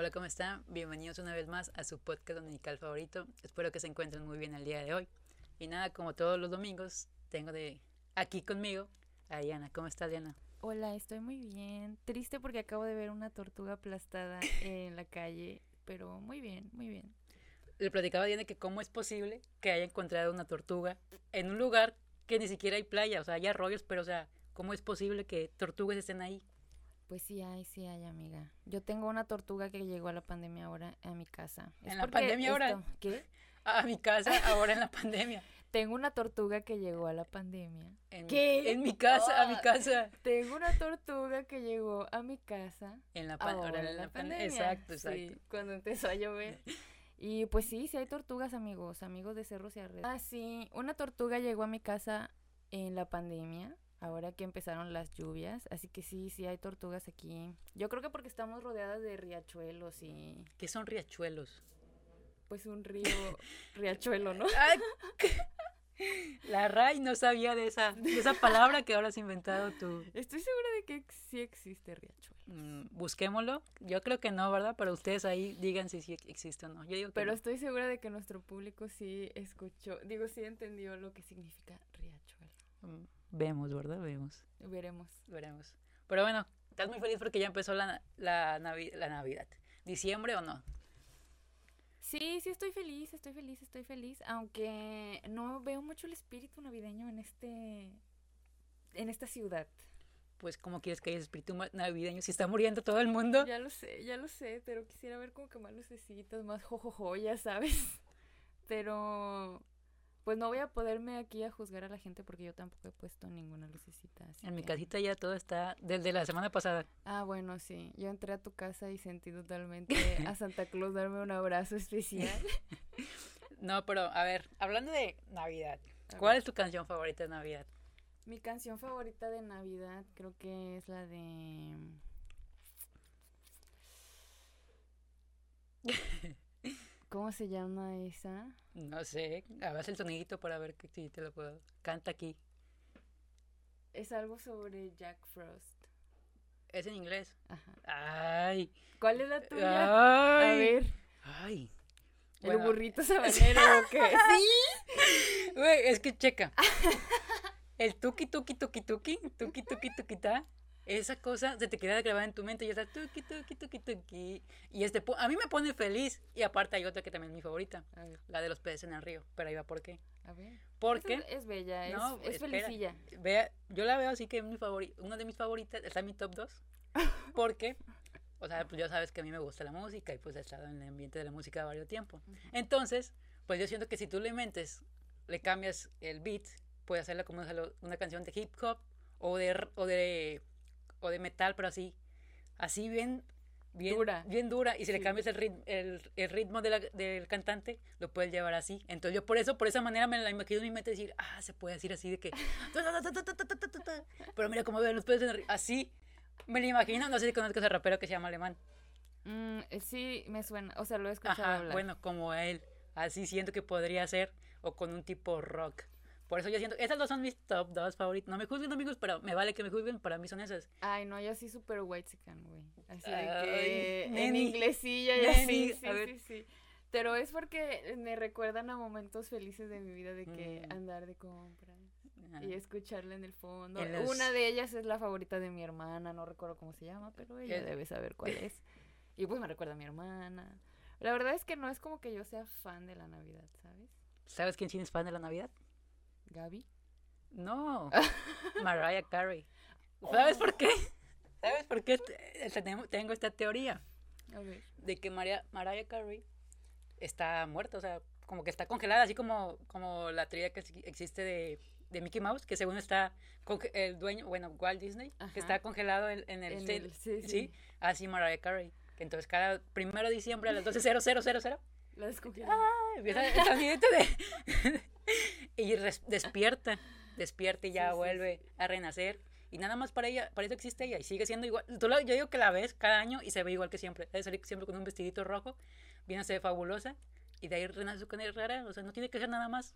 Hola, ¿cómo están? Bienvenidos una vez más a su podcast dominical favorito. Espero que se encuentren muy bien el día de hoy. Y nada, como todos los domingos, tengo de aquí conmigo a Diana. ¿Cómo estás, Diana? Hola, estoy muy bien. Triste porque acabo de ver una tortuga aplastada en la calle, pero muy bien, muy bien. Le platicaba a Diana que cómo es posible que haya encontrado una tortuga en un lugar que ni siquiera hay playa, o sea, hay arroyos, pero o sea, ¿cómo es posible que tortugas estén ahí? Pues sí hay, sí hay, amiga. Yo tengo una tortuga que llegó a la pandemia ahora a mi casa. Es ¿En la pandemia ahora? ¿Qué? A mi casa ahora en la pandemia. Tengo una tortuga que llegó a la pandemia. En, ¿Qué? En mi casa, a mi Ah. casa. Tengo una tortuga que llegó a mi casa En la, pan- ahora ahora en la pan- pandemia. Exacto, exacto. Sí, cuando empezó a llover. Y pues sí, sí hay tortugas, amigos, amigos de Cerros y Arredos. Ah, sí, una tortuga llegó a mi casa en la pandemia, ahora que empezaron las lluvias, así que sí, sí hay tortugas aquí. Yo creo que porque estamos rodeadas de riachuelos y ¿Qué son riachuelos? pues un río riachuelo, ¿no? La Ray no sabía de esa, de esa palabra que ahora has inventado tú. Estoy segura de que sí existe riachuelo. Mm, busquémoslo. Yo creo que no, ¿verdad? Pero ustedes ahí digan si sí existe o no. Yo digo que Pero no. estoy segura de que nuestro público sí escuchó, digo, sí entendió lo que significa riachuelo. Mm, Vemos, ¿verdad? Vemos. Veremos. Veremos. Pero bueno, ¿estás muy feliz porque ya empezó la, la, Navi- la Navidad? ¿Diciembre o no? Sí, sí estoy feliz, estoy feliz, estoy feliz, aunque no veo mucho el espíritu navideño en este en esta ciudad. Pues, ¿cómo quieres que haya espíritu navideño si está muriendo todo el mundo? Ya lo sé, ya lo sé, pero quisiera ver como que más lucecitas, más jojojo, ya sabes. Pero pues no voy a poderme aquí a juzgar a la gente porque yo tampoco he puesto ninguna lucecita. así En mi casita ya todo está desde la semana pasada. Ah, bueno, sí. Yo entré a tu casa y sentí totalmente a Santa Claus darme un abrazo especial. No, pero a ver, hablando de Navidad, ¿cuál es tu canción favorita de Navidad? Mi canción favorita de Navidad creo que es la de... ¿Cómo se llama esa? No sé, hagas el sonidito para ver que si te lo puedo. Canta aquí. Es algo sobre Jack Frost. Es en inglés. Ajá. Ay. ¿Cuál es la tuya? Ay. A ver, Ay. el Bueno, burrito sabanero o qué? Sí. Güey, es que checa. El tuki tuki tuki tuki, tuki tuki tuki ta. Esa cosa se te queda grabada en tu mente y está tuki tuki tuki tuki. Y este a mí me pone feliz. Y aparte hay otra que también es mi favorita, la de los peces en el río. Pero ahí va, ¿por qué? a ver. Porque Es, es bella, es, No, es espera. felicilla. Vea, yo la veo así que es mi favorita, una de mis favoritas, está en mi top 2. Porque, o sea, pues ya sabes que a mí me gusta la música y pues he estado en el ambiente de la música varios tiempo. Entonces, pues yo siento que si tú le mentes, le cambias el beat, puedes hacerla como una, canción de hip hop o de, o de, o de metal, pero así, así bien, bien Dura. bien dura. Y si le cambias el ritmo, el, el ritmo de la- del cantante, lo puedes llevar así. Entonces yo por eso, por esa manera me la imagino en mi mente decir, ah, se puede decir así de que... Pero mira cómo ven los peces en el río. Así me lo imagino. No sé si conozcas al rapero que se llama Alemán. Mm, eh, sí, me suena, o sea, lo he escuchado Ajá, hablar. bueno, como él. Así siento que podría ser. O con un tipo rock. Por eso yo siento, esas dos son mis top dos favoritos. No me juzguen amigos, pero me vale que me juzguen, para mí son esas. Ay, no, yo sí súper white güey. Así de que en neni, inglesillo y así, sí, sí, sí. Pero es porque me recuerdan a momentos felices de mi vida de que Mm. andar de compras Ajá. y escucharla en el fondo. En los- Una de ellas es la favorita de mi hermana, no recuerdo cómo se llama, pero ella debe saber cuál es. Y pues me recuerda a mi hermana. La verdad es que no es como que yo sea fan de la Navidad, ¿sabes? ¿Sabes quién sí es fan de la Navidad? Gaby. No, Mariah Carey. ¿Sabes por qué? ¿Sabes por qué este- tengo- esta teoría? De que Maria- Mariah Carey está muerta, o sea, como que está congelada, así como, como la teoría que exi- existe de, de Mickey Mouse, que según está el dueño, bueno, Walt Disney, Ajá. que está congelado en, en el, En el- sí, sí, sí. así Mariah Carey. Entonces cada primero de diciembre a las 12.0000 La descubrí. empieza el sonido de y despierta despierta y ya Sí, sí, vuelve a renacer. Y nada más para ella para eso existe ella y sigue siendo igual. Tú la- yo digo que la ves cada año y se ve igual que siempre. Debe salir siempre con un vestidito rojo viene a ser fabulosa y de ahí renace su rara. O sea no tiene que ser nada más.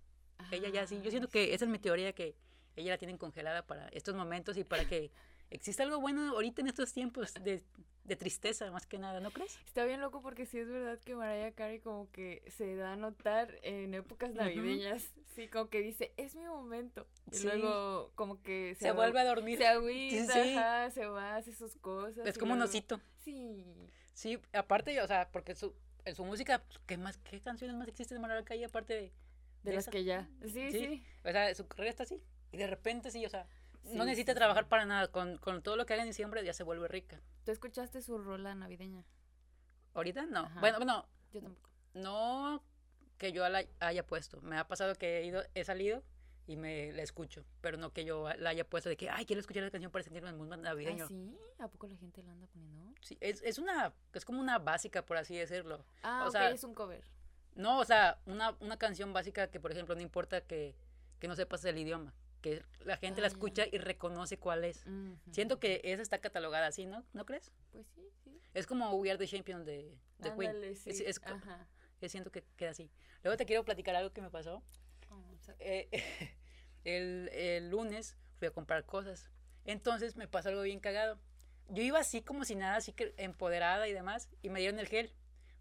Ella ya sí yo siento Ah, que esa es mi teoría que ella la tienen congelada para estos momentos y para que existe algo bueno ahorita en estos tiempos de, de tristeza, más que nada, ¿no crees? Está bien loco porque sí es verdad que Mariah Carey como que se da a notar en épocas navideñas. Sí, como que dice, es mi momento. Y Sí. luego como que Se, vuelve a dormir. Se agüita, Sí. ajá, se va, hace sus cosas. Es como un osito. Sí. Sí, aparte, o sea, porque su, en su música, ¿qué más, qué canciones más existen de Mariah Carey aparte de, De las que ya. Sí, Sí. sí. O sea, su carrera está así. Y de repente sí, o sea, Sí, no necesita sí, trabajar sí. para nada. Con, con todo lo que haga en diciembre ya se vuelve rica. ¿Tú escuchaste su rola navideña? Ahorita no. Ajá. Bueno, bueno, Yo tampoco. no que yo la haya puesto. Me ha pasado que he ido, he salido y me la escucho. Pero no que yo la haya puesto de que, ay, quiero escuchar la canción para sentirme en el mundo navideño. ¿Ah, sí? ¿A poco la gente la anda poniendo? Sí, es, es una, es como una básica, por así decirlo. Ah, O ok, sea, es un cover. No, o sea, una, una canción básica que, por ejemplo, no importa que, que no sepas el idioma, que la gente la Ah, escucha y reconoce cuál es. Ujú. Siento que esa está catalogada así, ¿no? ¿No crees? Pues sí, sí. Es como We Are the Champion de, de Queen. Ándale, sí. Es- es Ajá. Yo siento que queda así. Luego te quiero platicar algo que me pasó. Oh, Eh, el, el lunes fui a comprar cosas. Entonces me pasó algo bien cagado. Yo iba así como si nada, así que empoderada y demás, y me dieron el gel.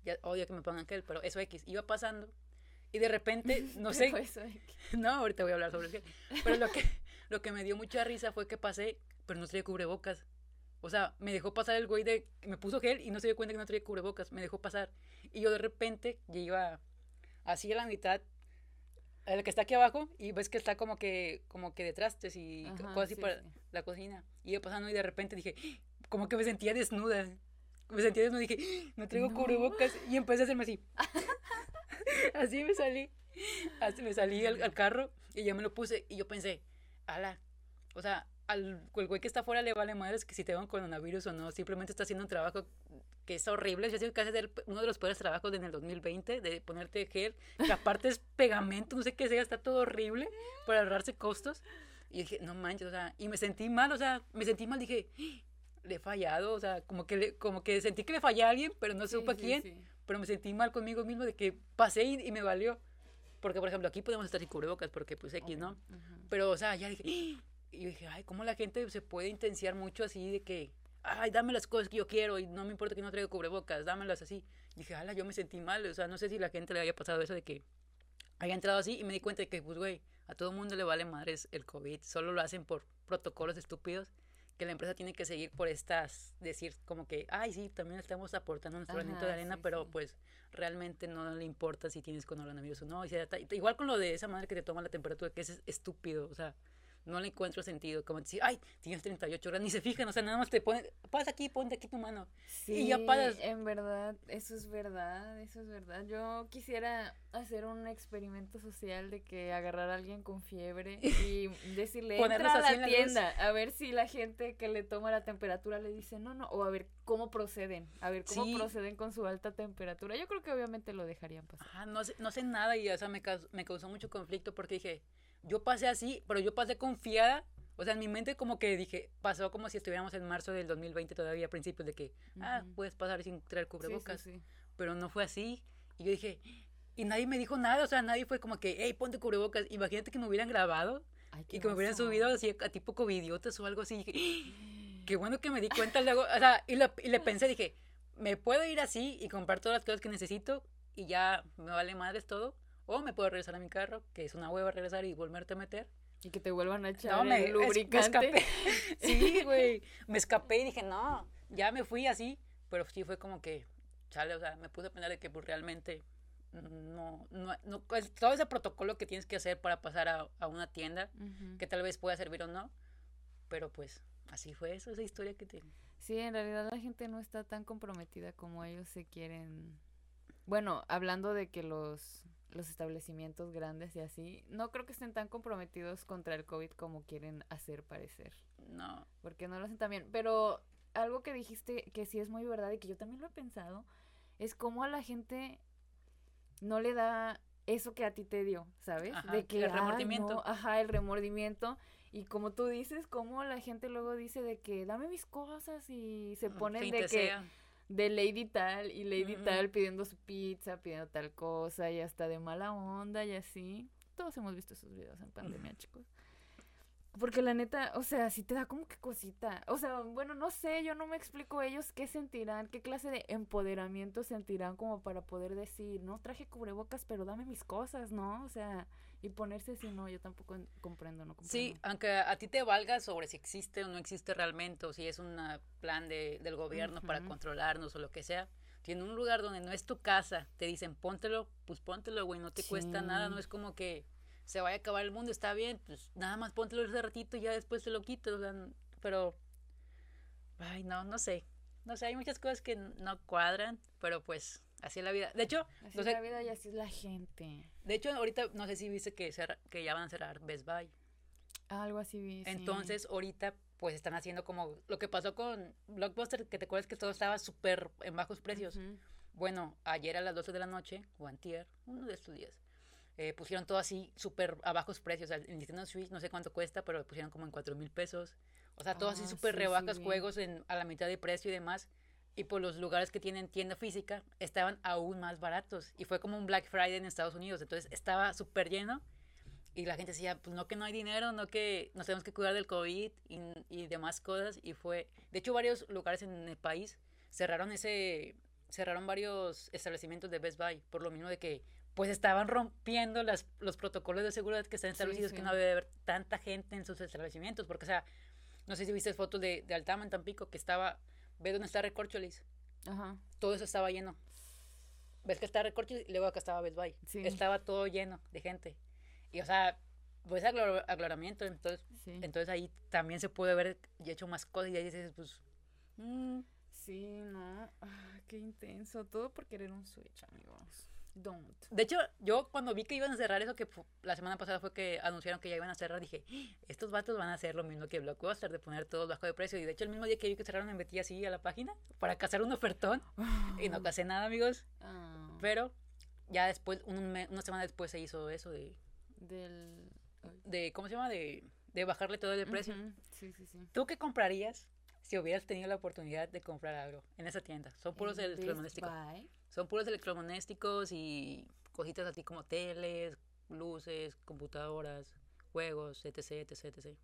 Ya odio que me pongan gel, pero eso X. Iba pasando y de repente, no sé, no, ahorita voy a hablar sobre el. Pero lo que, lo que me dio mucha risa fue que pasé, pero no traía cubrebocas. O sea, me dejó pasar el güey de... Me puso gel y no se dio cuenta que no traía cubrebocas. Me dejó pasar. Y yo de repente, yo iba así a la mitad, el que está aquí abajo, y ves que está como que, como que de trastes y Ajá, cosas así sí, para sí. la cocina. Y iba pasando y de repente dije, como que me sentía desnuda. Me sentía desnuda y dije, no traigo No. cubrebocas. Y empecé a hacerme así. así me salí. Así me salí al, al carro y ya me lo puse. Y yo pensé, ala. O sea, al el güey que está afuera le vale madres que si te van coronavirus o no. Simplemente está haciendo un trabajo que es horrible. Yo que hace uno de los peores trabajos en el 2020 de ponerte gel. Que aparte es pegamento, no sé qué sea, está todo horrible para ahorrarse costos. Y dije, no manches, o sea, y me sentí mal, o sea, me sentí mal, dije, le he fallado, o sea, como que, le- como que sentí que le fallé a alguien, pero no Sí, supe a sí, quién, sí. Pero me sentí mal conmigo mismo de que pasé y, y me valió. Porque, por ejemplo, aquí podemos estar sin cubrebocas porque, pues, X, ¿no? Ujú. Pero, o sea, ya dije, y yo dije, ay, ¿cómo la gente se puede intensiar mucho así de que, ay, dame las cosas que yo quiero y no me importa que no traiga cubrebocas, dámelas así? dije, ala, yo me sentí mal, o sea, no sé si la gente le haya pasado eso de que haya entrado así y me di cuenta de que, pues, güey, a todo mundo le vale madres el COVID, solo lo hacen por protocolos estúpidos que la empresa tiene que seguir por estas, decir como que, ay, sí, también estamos aportando nuestro granito de arena, sí, pero sí. pues realmente no le importa si tienes coronavirus o no. y se igual con lo de esa madre que te toma la temperatura, que es estúpido, o sea, no le encuentro sentido. Como decir, ay, tienes 38 grados, ni se fijan, o sea, nada más te ponen, pasa aquí, ponte aquí tu mano. Sí, ya pasas. en verdad, eso es verdad, eso es verdad. Yo quisiera hacer un experimento social de que agarrar a alguien con fiebre y decirle, entra a la la luz". tienda, a ver si la gente que le toma la temperatura le dice no, no, o a ver cómo proceden, a ver cómo Sí. proceden con su alta temperatura. Yo creo que obviamente lo dejarían pasar. Ajá, no sé, no sé nada y o sea, me, caus- me causó mucho conflicto porque dije, yo pasé así, pero yo pasé confiada. O sea, en mi mente como que dije, pasó como si estuviéramos en marzo del 2020 todavía, a principios de que, ah, Ujú. puedes pasar sin traer Sí, cubrebocas. sí, sí. Pero no fue así. Y yo dije, y nadie me dijo nada, o sea, nadie fue como que, hey, ponte cubrebocas. Imagínate que me hubieran grabado Ay, y que me hubieran subido así a tipo covidiotas o algo así. Y dije, qué bueno que me di cuenta luego, o sea, y, y le pensé, dije, me puedo ir así y comprar todas las cosas que necesito y ya me vale madres todo. O me puedo regresar a mi carro, que es una hueva regresar y volverte a meter. Y que te vuelvan a echar No, me, el es- me lubricante. escapé. Sí, güey. Me escapé y dije, no, ya me fui así. Pero sí fue como que, sale, o sea, me puse a pensar de que pues realmente no, no, no, todo ese protocolo que tienes que hacer para pasar a, a una tienda, Ujú. que tal vez pueda servir o no, pero pues así fue eso, esa historia que te... Sí, en realidad la gente no está tan comprometida como ellos se quieren. Bueno, hablando de que los, los establecimientos grandes y así, no creo que estén tan comprometidos contra el COVID como quieren hacer parecer. No, Porque no lo hacen tan bien. Pero algo que dijiste que sí es muy verdad y que yo también lo he pensado, es cómo a la gente no le da eso que a ti te dio, ¿sabes? Ajá, de que el "Ay, remordimiento". no", ajá, el remordimiento. Y como tú dices, cómo la gente luego dice de que dame mis cosas y se ponen fin de que sea. De Lady tal y Lady tal pidiendo su pizza, pidiendo tal cosa y hasta de mala onda y así. Todos hemos visto esos videos en pandemia, chicos. Porque la neta, o sea, sí te da como que cosita. O sea, bueno, no sé, yo no me explico ellos qué sentirán, qué clase de empoderamiento sentirán como para poder decir, no traje cubrebocas, pero dame mis cosas, ¿no? O sea, y ponerse si no, yo tampoco en- comprendo, no comprendo. Sí, aunque a ti te valga sobre si existe o no existe realmente, o si es un plan de, del gobierno para controlarnos o lo que sea. Si en un lugar donde no es tu casa te dicen póntelo, pues póntelo, güey, no te cuesta nada, no es como que se vaya a acabar el mundo, está bien, pues nada más póntelo ese ratito y ya después te lo quitas, o sea, pero, ay, no, no sé, no sé, hay muchas cosas que no cuadran, pero pues así es la vida. De hecho, Así no es la vida y así es la gente. de hecho ahorita no sé si viste que, cerra- que ya van a cerrar Best Buy. Algo así vi. sí. Entonces, ahorita, pues están haciendo como lo que pasó con Blockbuster, que te acuerdas que todo estaba súper en bajos precios. Ujú. Bueno, ayer a las 12 de la noche, o antier, uno de estos días, eh, pusieron todo así súper a bajos precios. O sea, el Nintendo Switch no sé cuánto cuesta, pero lo pusieron como en 4 mil pesos. O sea, todo así Ah, súper sí, rebajas sí juegos en, a la mitad de precio y demás. Y por los lugares que tienen tienda física estaban aún más baratos. Y fue como un Black Friday en Estados Unidos. Entonces estaba súper lleno. Y la gente decía, pues no que no hay dinero, no que nos tenemos que cuidar del COVID y, y demás cosas. Y fue, de hecho, varios lugares en el país cerraron ese, cerraron varios establecimientos de Best Buy por lo mismo de que pues estaban rompiendo las, los protocolos de seguridad que están Sí, establecidos que sí. no debe haber tanta gente en sus establecimientos. Porque, o sea, no sé si viste fotos de, de Altama en Tampico que estaba, ve dónde está Recorcholis, Ajá. todo eso estaba lleno. Ves que está Recorcholis y luego acá estaba Best Buy. Sí. Estaba todo lleno de gente. Y, o sea, pues aclar- aclaramiento, entonces, entonces ahí también se puede haber hecho más cosas y ahí dices, pues, mm, Sí, no. Ah, qué intenso. Todo por querer un Switch, amigos. Don't. De hecho, yo cuando vi que iban a cerrar eso, que la semana pasada fue que anunciaron que ya iban a cerrar, dije, "Ah, estos vatos van a hacer lo mismo que Blockbuster, de poner todo bajo de precio. Y de hecho, el mismo día que vi que cerraron, me metí así a la página para cazar un ofertón. Y no casé nada, amigos. Ah, Pero ya después, un una semana después se hizo eso de, del. de ¿cómo se llama? De, de bajarle todo el precio. Ujú, Sí, sí, sí. ¿Tú qué comprarías si hubieras tenido la oportunidad de comprar algo en esa tienda? Son puros Best electrodomésticos. Son puros electrodomésticos y cositas así como teles, luces, computadoras, juegos, etc, etc, etc.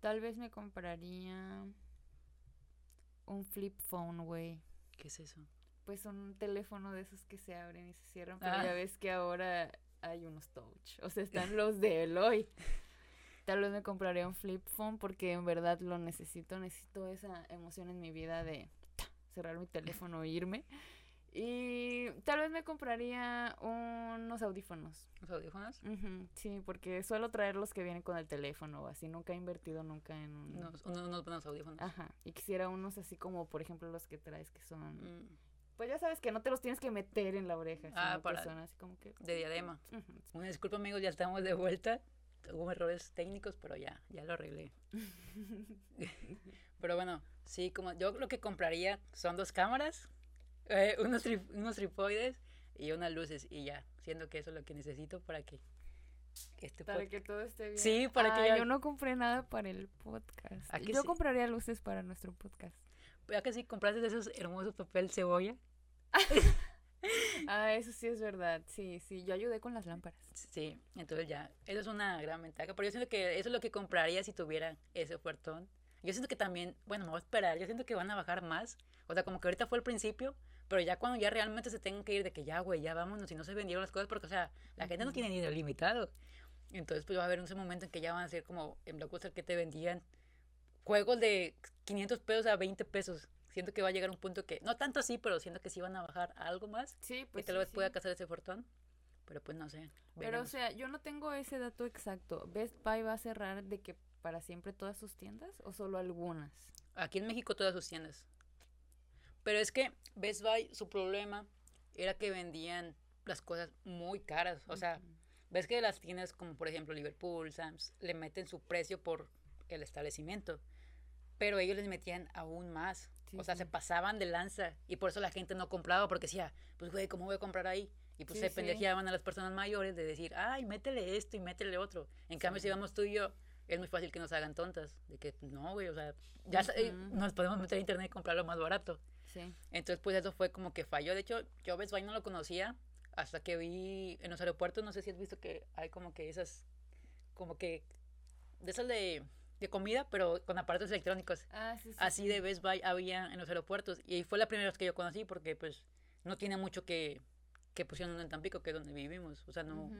Tal vez me compraría un flip phone, güey. ¿Qué es eso? Pues un teléfono de esos que se abren y se cierran, pero Ah. ya ves que ahora hay unos touch. O sea, están los de Eloy. Tal vez me compraría un flip phone porque en verdad lo necesito. Necesito esa emoción en mi vida de cerrar mi teléfono e irme. Y tal vez me compraría unos audífonos. ¿Los audífonos? Ujú, sí, porque suelo traer los que vienen con el teléfono o así. Nunca he invertido nunca en un... Unos, unos, unos buenos audífonos. Ajá. Y quisiera unos así como, por ejemplo, los que traes que son... Mm, Pues ya sabes que no te los tienes que meter en la oreja. Ah, para- son así como que... de diadema. Ujú. Una disculpa, amigos, ya estamos de vuelta. Hubo errores técnicos, pero ya, ya lo arreglé. pero bueno, sí, como yo lo que compraría son dos cámaras, eh, unos, tri- unos tripoides y unas luces y ya, siendo que eso es lo que necesito para que este Para podcast- que todo esté bien. Sí, para que ya- Yo no compré nada para el podcast. ¿A que Yo sí? compraría luces para nuestro podcast. Ya que si compraste esos hermosos papel cebolla, Ah, eso sí es verdad. Sí, sí. Yo ayudé con las lámparas. sí, entonces ya, eso es una gran ventaja. Pero yo siento que eso es lo que compraría si tuviera ese ofertón. Yo siento que también, bueno, me voy a esperar, yo siento que van a bajar más. O sea, como que ahorita fue el principio, pero ya cuando ya realmente se tengan que ir de que ya, güey, ya vámonos y no se vendieron las cosas, porque, o sea, la gente no tiene dinero limitado. Entonces, pues va a haber ese momento en que ya van a ser como en Blockbuster que te vendían juegos de 500 pesos a 20 pesos. Siento que va a llegar un punto que, no tanto así, pero siento que sí van a bajar algo más. Sí, que pues tal sí, vez sí. pueda cazar ese fortón. Pero pues no sé. Pero, o sea, yo no tengo ese dato exacto. ¿Best Buy va a cerrar de que para siempre todas sus tiendas o solo algunas? Aquí en México todas sus tiendas. Pero es que Best Buy, su problema era que vendían las cosas muy caras. O sea, Ujú. ves que las tiendas como por ejemplo Liverpool, Sam's, le meten su precio por el establecimiento. Pero ellos les metían aún más. Sí, o sea, sí. se pasaban de lanza. Y por eso la gente no compraba, porque decía, pues güey, ¿cómo voy a comprar ahí? Y pues Sí, se pendejeaban a las personas mayores de decir, ay, métele esto y métele otro. En cambio, si vamos tú y yo, es muy fácil que nos hagan tontas. De que, pues, no, güey, o sea, ya sa- eh, Ujú. nos podemos meter a internet y comprarlo más barato. Sí. Entonces, pues eso fue como que falló. De hecho, yo Best Buy no lo conocía hasta que vi en los aeropuertos, no sé si has visto que hay como que esas, como que de esas de, de comida, pero con aparatos electrónicos. Ah, sí, sí. Así sí. de Best Buy había en los aeropuertos. Y fue la primera vez que yo conocí porque pues no tiene mucho que, que pusieron en Tampico, que es donde vivimos. O sea, no,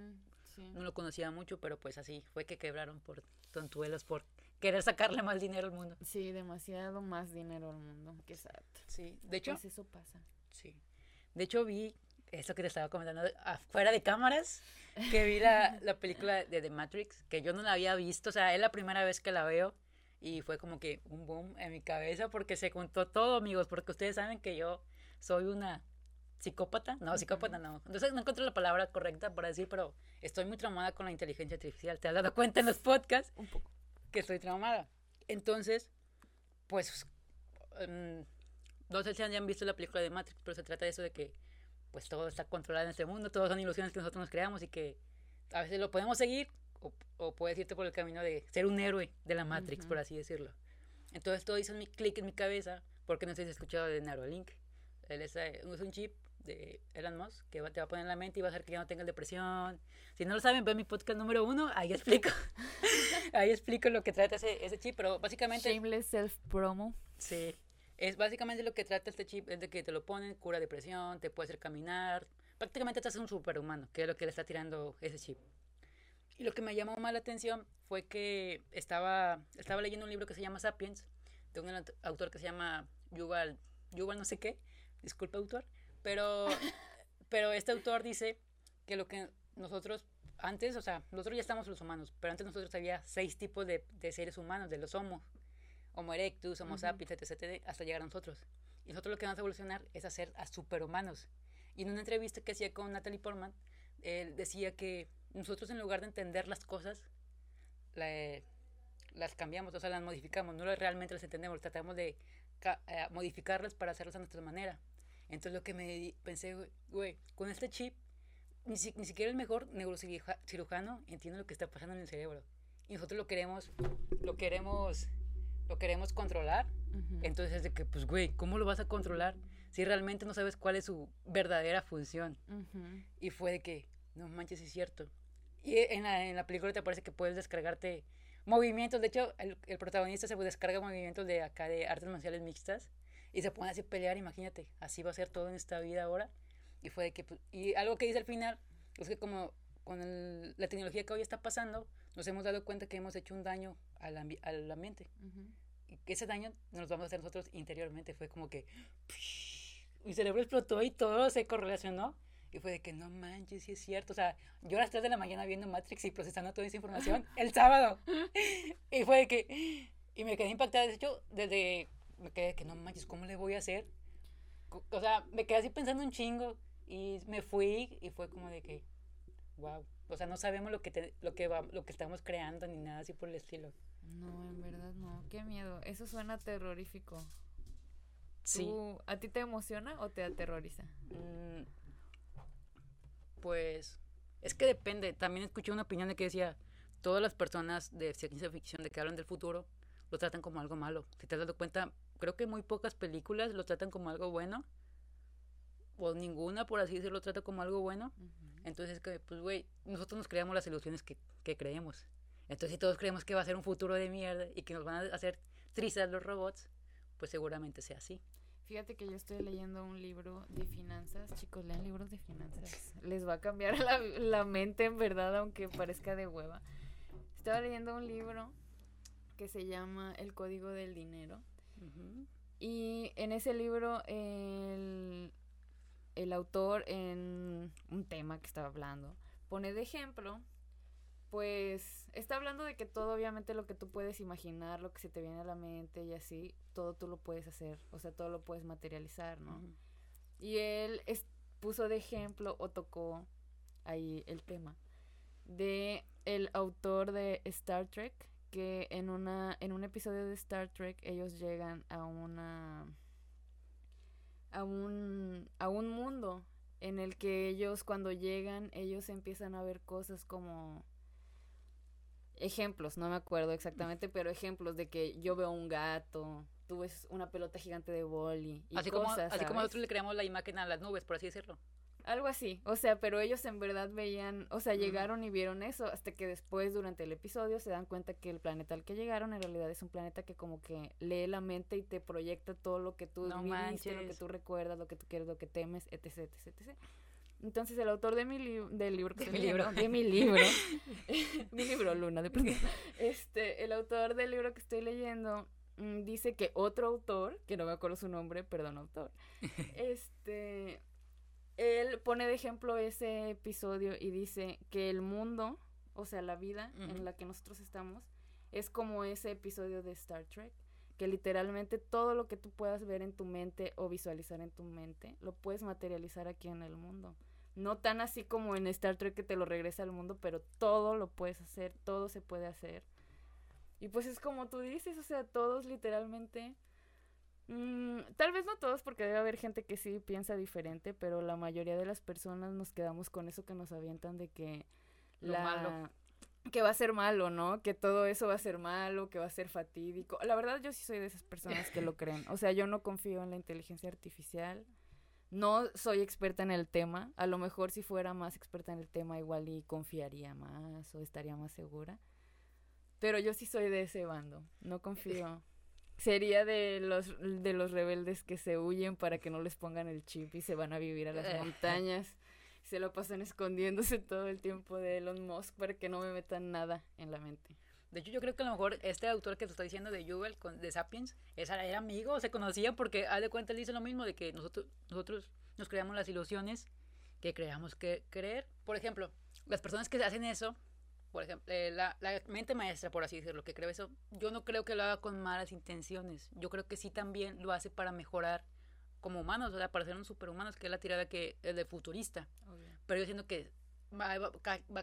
no lo conocía mucho, pero pues así fue que quebraron por tontuelos, por querer sacarle más dinero al mundo. Sí, demasiado más dinero al mundo. Qué sad. Sí, de hecho, Pues eso pasa. sí. De hecho vi eso que te estaba comentando afuera de cámaras, que vi la, la película de The Matrix, que yo no la había visto, o sea, es la primera vez que la veo y fue como que un boom en mi cabeza porque se juntó todo, amigos, porque ustedes saben que yo soy una psicópata, no, psicópata no, entonces no encuentro la palabra correcta para decir, pero estoy muy traumada con la inteligencia artificial, ¿te has dado cuenta en los podcasts? Un poco. que estoy traumada. Entonces, pues, em, no sé si han visto la película de Matrix, pero se trata de eso de que, pues, todo está controlado en este mundo, todas son ilusiones que nosotros nos creamos y que a veces lo podemos seguir o, o puedes irte por el camino de ser un héroe de la Matrix, Ujú. por así decirlo. Entonces, todo hizo mi clic en mi cabeza, porque no sé si has escuchado de Neuralink. Él es, eh, es un chip de Elon Musk que va- te va a poner en la mente y va a hacer que ya no tengas depresión. Si no lo saben, ven mi podcast número uno, ahí explico. ahí explico lo que trata ese, ese chip, pero básicamente... Shameless self-promo. Sí. Es básicamente lo que trata este chip, es de que te lo ponen, cura depresión, te puede hacer caminar. Prácticamente te hace un superhumano, que es lo que le está tirando ese chip. Y lo que me llamó más la atención fue que estaba, estaba leyendo un libro que se llama Sapiens, de un aut- autor que se llama Yuval, Yuval no sé qué, disculpe autor, pero, pero este autor dice que lo que nosotros antes, o sea, nosotros ya estamos los humanos, pero antes nosotros había seis tipos de, de seres humanos, de los homos, Homo erectus, Homo Ujú. sapiens, etc, etc, hasta llegar a nosotros. Y nosotros lo que vamos a evolucionar es hacer a superhumanos. Y en una entrevista que hacía con Natalie Portman, él decía que nosotros en lugar de entender las cosas, la- las cambiamos, o sea, las modificamos, no realmente las entendemos, tratamos de eh, modificarlas para hacerlas a nuestra manera. Entonces lo que me pensé, güey, con este chip, ni, si- ni siquiera el mejor neurocirujano entiende lo que está pasando en el cerebro. Y nosotros lo queremos, lo queremos, lo queremos controlar. Entonces es de que, pues, güey, ¿cómo lo vas a controlar si realmente no sabes cuál es su verdadera función? Y fue de que, no manches, es cierto. Y en la, en la película te parece que puedes descargarte movimientos. De hecho, el, el protagonista se descarga movimientos de acá de artes marciales mixtas y se pone así a pelear. Imagínate, así va a ser todo en esta vida ahora. Y fue de que, pues, y algo que dice al final es que, como con el- la tecnología que hoy está pasando, nos hemos dado cuenta que hemos hecho un daño al, ambi- al ambiente Ujú. y que ese daño nos vamos a hacer nosotros interiormente. Fue como que mi cerebro explotó y todo se correlacionó. Y fue de que no manches, sí es cierto. O sea, yo a las 3 de la mañana viendo Matrix y procesando toda esa información el sábado. Y fue de que. Y me quedé impactada. De hecho, desde. Me quedé de que no manches, ¿cómo le voy a hacer? O sea, me quedé así pensando un chingo. Y me fui y fue como de que. Wow. O sea, no sabemos lo que, te- lo que, va, lo que estamos creando ni nada así por el estilo. No, en verdad no. Qué miedo. Eso suena terrorífico. Sí. ¿Tú- ¿A ti te emociona o te aterroriza? Mm, Pues es que depende. También escuché una opinión de que decía, todas las personas de ciencia ficción de que hablan del futuro lo tratan como algo malo. Si te has dado cuenta, creo que muy pocas películas lo tratan como algo bueno. O ninguna, por así decirlo, lo trata como algo bueno. Entonces, que, pues, güey, nosotros nos creamos las ilusiones que, que creemos. Entonces, si todos creemos que va a ser un futuro de mierda y que nos van a hacer trizas los robots, pues seguramente sea así. Fíjate que yo estoy leyendo un libro de finanzas. Chicos, lean libros de finanzas. Les va a cambiar la, la mente, en verdad, aunque parezca de hueva. Estaba leyendo un libro que se llama El Código del Dinero. Ujú. Y en ese libro el, el autor en un tema que estaba hablando pone de ejemplo, pues está hablando de que todo obviamente lo que tú puedes imaginar, lo que se te viene a la mente y así, todo tú lo puedes hacer, o sea, todo lo puedes materializar, ¿no? Y él es- puso de ejemplo o tocó ahí el tema de el autor de Star Trek que en una en un episodio de Star Trek ellos llegan a una a un a un mundo en el que ellos cuando llegan ellos empiezan a ver cosas como ejemplos, no me acuerdo exactamente, pero ejemplos de que yo veo un gato, tú ves una pelota gigante de boli y Así como, cosas, así como nosotros le creamos la imagen a las nubes, por así decirlo. Algo así, o sea, pero ellos en verdad veían, o sea, llegaron y vieron eso, hasta que después durante el episodio se dan cuenta que el planeta al que llegaron en realidad es un planeta que como que lee la mente y te proyecta todo lo que tú No viviste, lo que tú recuerdas, lo que tú quieres, lo que temes, etc, etc, etc. Entonces el autor de mi libro, del libro que De estoy mi libro. de mi libro, mi libro Luna, de pronto, este, el autor del libro que estoy leyendo mm, dice que otro autor, que no me acuerdo su nombre, perdón autor, este, él pone de ejemplo ese episodio y dice que el mundo, o sea, la vida en la que nosotros estamos, es como ese episodio de Star Trek, que literalmente todo lo que tú puedas ver en tu mente o visualizar en tu mente, lo puedes materializar aquí en el mundo. No tan así como en Star Trek que te lo regresa al mundo, pero todo lo puedes hacer, todo se puede hacer. Y pues es como tú dices, o sea, todos literalmente... mm, tal vez no todos, porque debe haber gente que sí piensa diferente, pero la mayoría de las personas nos quedamos con eso que nos avientan de que Lo la malo. que va a ser malo, ¿no? Que todo eso va a ser malo, que va a ser fatídico. La verdad yo sí soy de esas personas que lo creen. O sea, yo no confío en la inteligencia artificial. No soy experta en el tema. A lo mejor si fuera más experta en el tema igual y confiaría más o estaría más segura. Pero yo sí soy de ese bando. No confío. Sería de los de los rebeldes que se huyen para que no les pongan el chip y se van a vivir a las montañas. Se lo pasan escondiéndose todo el tiempo de Elon Musk para que no me metan nada en la mente. De hecho, yo creo que a lo mejor este autor que te está diciendo de con, de Sapiens, esa era amigo, se conocía porque, haz de cuenta, él dice lo mismo, de que nosotros, nosotros nos creamos las ilusiones que creamos que creer. Por ejemplo, las personas que hacen eso, por ejemplo, eh, la, la mente maestra, por así decirlo, que creo eso, yo no creo que lo haga con malas intenciones. Yo creo que sí también lo hace para mejorar como humanos, o sea, para ser un superhumanos, que es la tirada que es de futurista. Pero yo siento que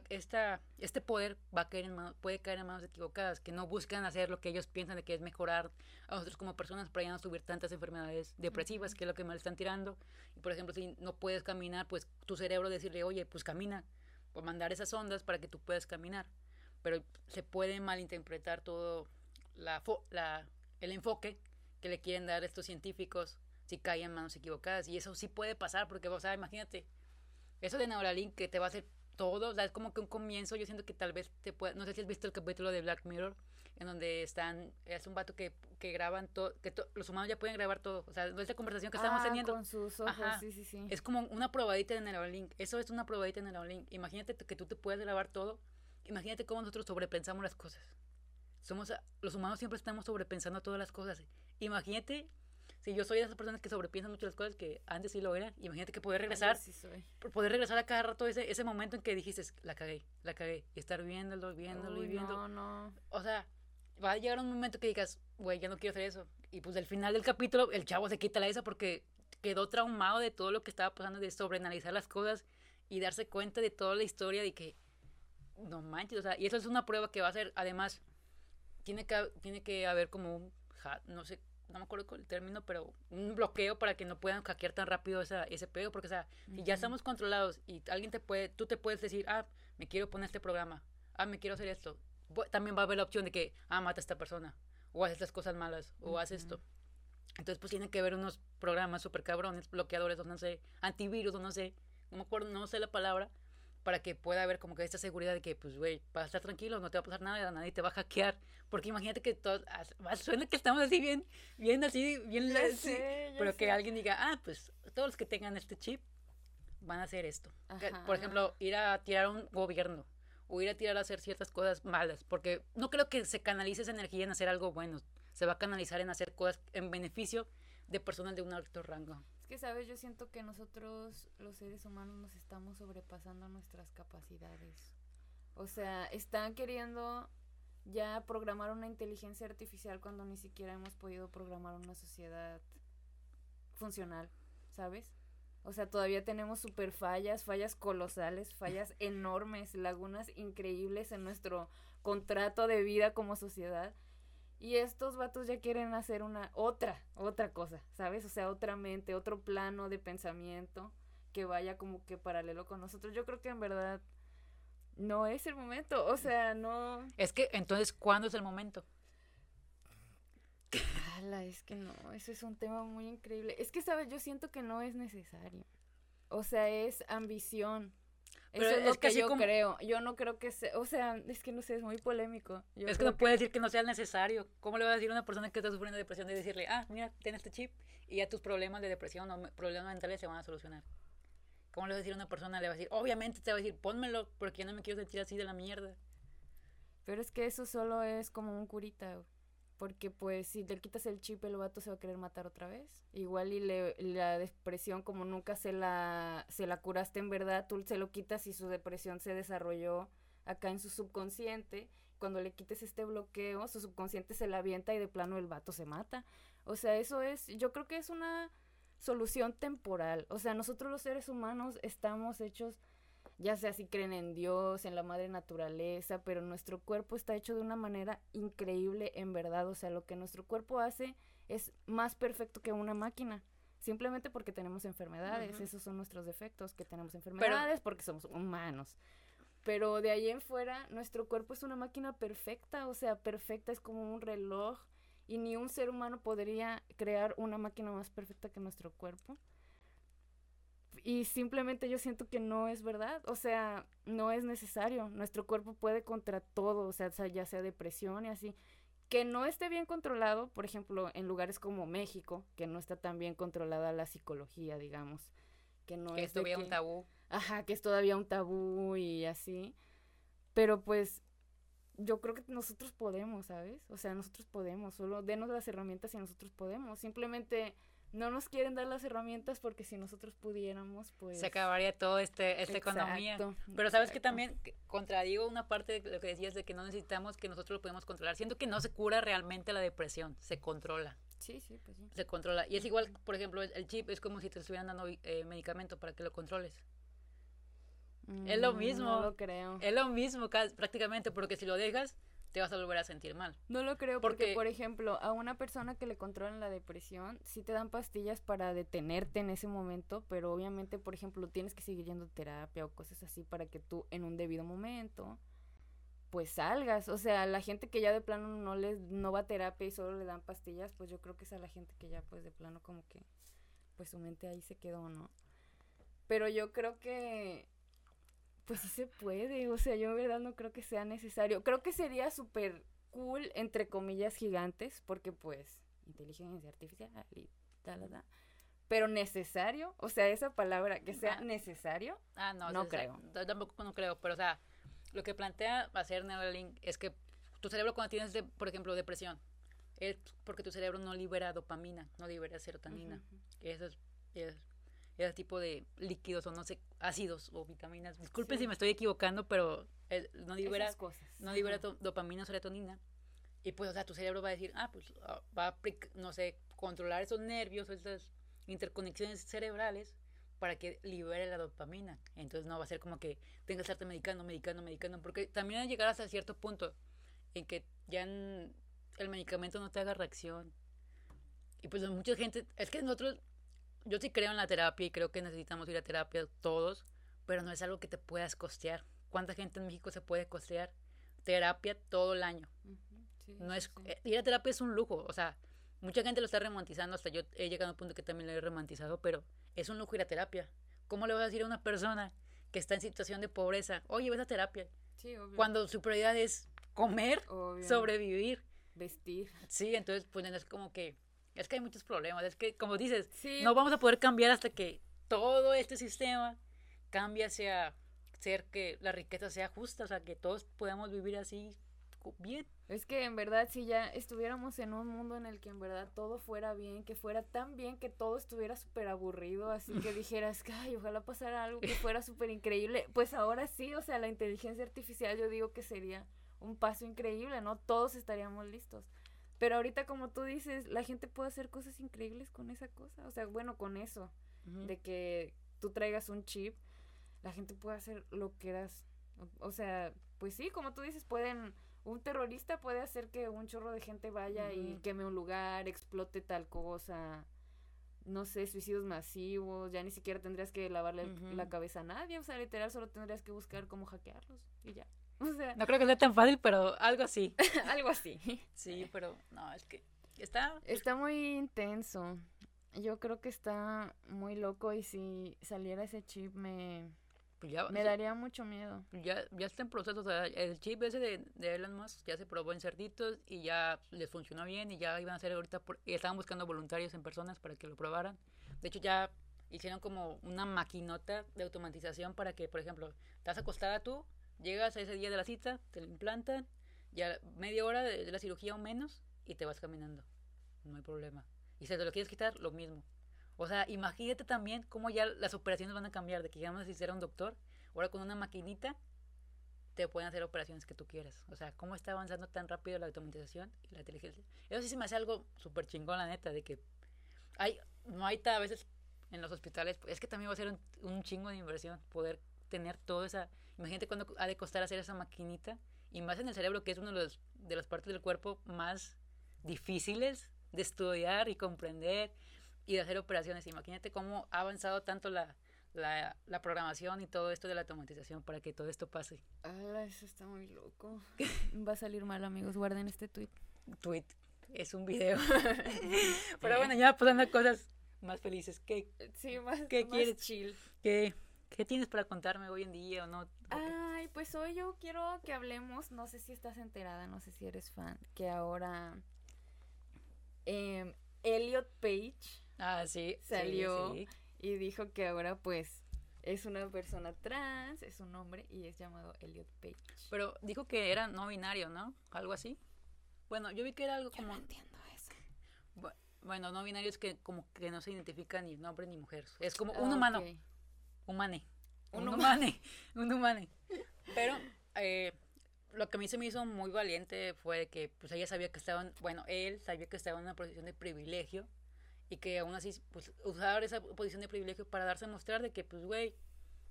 esta, este poder va a caer en manos, puede caer en manos equivocadas, que no buscan hacer lo que ellos piensan de que es mejorar a nosotros como personas para ya no subir tantas enfermedades depresivas, que es lo que me están tirando. Y por ejemplo, si no puedes caminar, pues tu cerebro decirle, oye, pues camina, o mandar esas ondas para que tú puedas caminar. Pero se puede malinterpretar todo la, fo- la, el enfoque que le quieren dar estos científicos si caen en manos equivocadas. Y eso sí puede pasar, porque, o sea, imagínate, eso de Neuralink que te va a hacer todo, o sea, es como que un comienzo, yo siento que tal vez te pueda, no sé si has visto el capítulo de Black Mirror, en donde están, es un vato que, que graban todo, que to- los humanos ya pueden grabar todo, o sea, esta conversación que estamos Ah, teniendo con sus ojos, Ajá. sí, sí, sí. es como una probadita de Neuralink, eso es una probadita de Neuralink, imagínate que tú te puedes grabar todo, imagínate cómo nosotros sobrepensamos las cosas, somos, los humanos siempre estamos sobrepensando todas las cosas, imagínate si yo soy de esas personas que sobrepiensan mucho las cosas que antes sí lo eran, imagínate que poder regresar sí soy. poder regresar a cada rato ese, ese momento en que dijiste, la cagué, la cagué, y estar viéndolo, viéndolo y viendo. No, no. O sea, va a llegar un momento que digas, güey, ya no quiero hacer eso. Y pues al final del capítulo, el chavo se quita la esa porque quedó traumado de todo lo que estaba pasando, de sobreanalizar las cosas y darse cuenta de toda la historia de que, no manches, o sea, y eso es una prueba que va a ser, además, tiene que, tiene que haber como un, no sé, no me acuerdo el término, pero un bloqueo para que no puedan hackear tan rápido esa, ese pedo, porque, o sea, si ya estamos controlados y alguien te puede, tú te puedes decir, ah, me quiero poner este programa, ah, me quiero hacer esto, también va a haber la opción de que, ah, mata a esta persona, o haz estas cosas malas, o haz esto. Entonces, pues tienen que haber unos programas súper cabrones, bloqueadores, o no sé, antivirus, o no sé, no me acuerdo, no sé la palabra, para que pueda haber como que esta seguridad de que, pues, güey, vas a estar tranquilo, no te va a pasar nada, nadie te va a hackear. Porque imagínate que todo, suena que estamos así bien, bien así, bien, Ya así, sé, ya pero que alguien diga, ah, pues, todos los que tengan este chip van a hacer esto. Ajá. Por ejemplo, ir a tirar a un gobierno o ir a tirar a hacer ciertas cosas malas, porque no creo que se canalice esa energía en hacer algo bueno, se va a canalizar en hacer cosas en beneficio de personas de un alto rango. Que, ¿sabes? Yo siento que nosotros, los seres humanos, nos estamos sobrepasando nuestras capacidades. O sea, están queriendo ya programar una inteligencia artificial cuando ni siquiera hemos podido programar una sociedad funcional, ¿sabes? O sea, todavía tenemos super fallas, fallas colosales, fallas enormes, lagunas increíbles en nuestro contrato de vida como sociedad. Y estos vatos ya quieren hacer una otra, otra cosa, ¿sabes? O sea, otra mente, otro plano de pensamiento que vaya como que paralelo con nosotros. Yo creo que en verdad no es el momento, o sea, no... Es que entonces, ¿cuándo es el momento? Ala, es que no, eso es un tema muy increíble. Es que, ¿sabes? Yo siento que no es necesario. O sea, es ambición. Eso es, lo que, yo creo. Yo no creo que sea, o sea, es que no sé, es muy polémico. es que no puede decir que no sea necesario. ¿Cómo le va a decir a una persona que está sufriendo de depresión de decirle, ah, mira, tienes este chip y ya tus problemas de depresión o problemas mentales se van a solucionar? ¿Cómo le va a decir a una persona? Le va a decir, obviamente te va a decir, pónmelo porque yo no me quiero sentir así de la mierda. Pero es que eso solo es como un curita. Porque pues si te quitas el chip el vato se va a querer matar otra vez. Igual y le, la depresión como nunca se la, se la curaste en verdad, tú se lo quitas y su depresión se desarrolló acá en su subconsciente. Cuando le quites este bloqueo, su subconsciente se la avienta y de plano el vato se mata. O sea, eso es, yo creo que es una solución temporal. O sea, nosotros los seres humanos estamos hechos ya sea si creen en Dios, en la madre naturaleza, pero nuestro cuerpo está hecho de una manera increíble en verdad, o sea, lo que nuestro cuerpo hace es más perfecto que una máquina. Simplemente porque tenemos enfermedades, esos son nuestros defectos, que tenemos enfermedades porque somos humanos. Pero de ahí en fuera, nuestro cuerpo es una máquina perfecta, o sea, perfecta, es como un reloj, y ni un ser humano podría crear una máquina más perfecta que nuestro cuerpo y simplemente yo siento que no es verdad, o sea, no es necesario, nuestro cuerpo puede contra todo, o sea, ya sea depresión y así, que no esté bien controlado, por ejemplo, en lugares como México, que no está tan bien controlada la psicología, digamos, que no es, todavía un tabú. Ajá, que es todavía un tabú y así, pero pues yo creo que nosotros podemos, ¿sabes? O sea, nosotros podemos, solo denos las herramientas y nosotros podemos, simplemente no nos quieren dar las herramientas porque si nosotros pudiéramos, pues... Se acabaría todo este, esta economía. Pero sabes que también contradigo una parte de lo que decías de que no necesitamos que nosotros lo podemos controlar. Siento que no se cura realmente la depresión, se controla. Sí, sí, pues sí. Se controla. Y es igual, por ejemplo, el, chip es como si te estuvieran dando eh, medicamento para que lo controles. es lo mm, mismo. No lo creo. Es lo mismo prácticamente, porque si lo dejas, te vas a volver a sentir mal. No lo creo porque, por ejemplo, a una persona que le controlan la depresión, sí te dan pastillas para detenerte en ese momento, pero obviamente, por ejemplo, tienes que seguir yendo a terapia o cosas así para que tú en un debido momento pues salgas, o sea, la gente que ya de plano no les no va a terapia y solo le dan pastillas, pues yo creo que es a la gente que ya pues de plano como que pues su mente ahí se quedó, ¿no? Pero yo creo que pues sí se puede, o sea, yo en verdad no creo que sea necesario. Creo que sería súper cool, entre comillas, gigantes, porque pues, inteligencia artificial y tal, tal, Pero necesario, o sea, esa palabra, que sea necesario, ah, no, no creo. Tampoco no creo, pero o sea, lo que plantea hacer Neuralink es que tu cerebro cuando tienes, por ejemplo, depresión, es porque tu cerebro no libera dopamina, no libera serotonina. Eso es, es ese tipo de líquidos o no sé, ácidos o vitaminas. Disculpe si me estoy equivocando, pero eh, no libera, no libera dopamina o serotonina. Y pues, o sea, tu cerebro va a decir, ah, pues ah, va a, no sé, controlar esos nervios, esas interconexiones cerebrales para que libere la dopamina. Entonces no va a ser como que tengas que estarte medicando, medicando, medicando, porque también a llegar hasta cierto punto en que ya el medicamento no te haga reacción. Y pues mucha gente, es que nosotros yo sí creo en la terapia y creo que necesitamos ir a terapia todos, pero no es algo que te puedas costear. ¿Cuánta gente en México se puede costear terapia todo el año? no es eh, ir a terapia es un lujo, o sea, mucha gente lo está romantizando, hasta yo he llegado a un punto que también lo he romantizado, pero es un lujo ir a terapia. ¿Cómo le vas a decir a una persona que está en situación de pobreza, oye, ves a terapia? Cuando su prioridad es comer, sobrevivir, vestir. Sí, entonces pues es como que es que hay muchos problemas. Es que, como dices, no vamos a poder cambiar hasta que todo este sistema cambie hacia ser que la riqueza sea justa, o sea, que todos podamos vivir así bien. Es que en verdad si ya estuviéramos en un mundo en el que en verdad todo fuera bien, que fuera tan bien que todo estuviera súper aburrido, así que dijeras ay, ojalá pasara algo que fuera súper increíble, pues ahora sí, o sea, la inteligencia artificial yo digo que sería un paso increíble, ¿no? Todos estaríamos listos. Pero ahorita, como tú dices, la gente puede hacer cosas increíbles con esa cosa. O sea, bueno, con eso. De que tú traigas un chip, la gente puede hacer lo que eras. O, sea, pues sí, como tú dices, pueden. Un terrorista puede hacer que un chorro de gente vaya y queme un lugar, explote tal cosa. No sé, suicidios masivos. Ya ni siquiera tendrías que lavarle la cabeza a nadie. O sea, literal, solo tendrías que buscar cómo hackearlos y ya. no creo que sea tan fácil, pero algo así. algo así. Sí, pero no, es que está... Está muy intenso. yo creo que está muy loco y si saliera ese chip me, Pues ya, me daría mucho miedo. ya, ya está en proceso. O sea, el chip ese de, de Elon Musk ya se probó en cerditos y ya les funcionó bien y ya iban a hacer ahorita. por- y estaban buscando voluntarios en personas para que lo probaran. De hecho, ya hicieron como una maquinota de automatización para que, por ejemplo, estás acostada tú, llegas a ese día de la cita, te lo implantan, ya media hora de, la cirugía o menos y te vas caminando. No hay problema. Y si te lo quieres quitar, lo mismo. O sea, imagínate también cómo ya las operaciones van a cambiar, de que ya no necesitas un doctor, ahora con una maquinita te pueden hacer operaciones que tú quieras. O sea, cómo está avanzando tan rápido la automatización y la inteligencia. Eso sí se me hace algo súper chingón, la neta, de que hay, no hay a veces en los hospitales, es que también va a ser un, un chingo de inversión poder tener toda esa... Imagínate cuándo ha de costar hacer esa maquinita y más en el cerebro, que es una de, los, de las partes del cuerpo más difíciles de estudiar y comprender y de hacer operaciones. Imagínate cómo ha avanzado tanto la, la, la programación y todo esto de la automatización para que todo esto pase. Ala, eso está muy loco. Va a salir mal, amigos. Guarden este tweet. Tweet es un video. Pero bueno, ya pasando cosas más felices. ¿Qué, Sí, más, ¿Qué más quieres? chill. qué, qué tienes para contarme hoy en día o no? Ay, pues hoy yo quiero que hablemos, no sé si estás enterada, no sé si eres fan, que ahora em, Elliot Page Ah, sí. Salió. sí. y dijo que ahora pues es una persona trans, es un hombre y es llamado Elliot Page. Pero dijo que era no binario, ¿no? Algo así. Bueno, yo vi que era algo Yo como... no entiendo eso. bu- Bueno, no binario es que como que no se identifica ni hombre ni mujer. Es como Ah, un humano. ok. Humane. Un Un, huma- humane. Un humane. Pero eh, lo que a mí se me hizo muy valiente fue que pues ella sabía que estaba, en- bueno, él sabía que estaba en una posición de privilegio y que aún así pues usar esa posición de privilegio para darse a mostrar de que pues güey,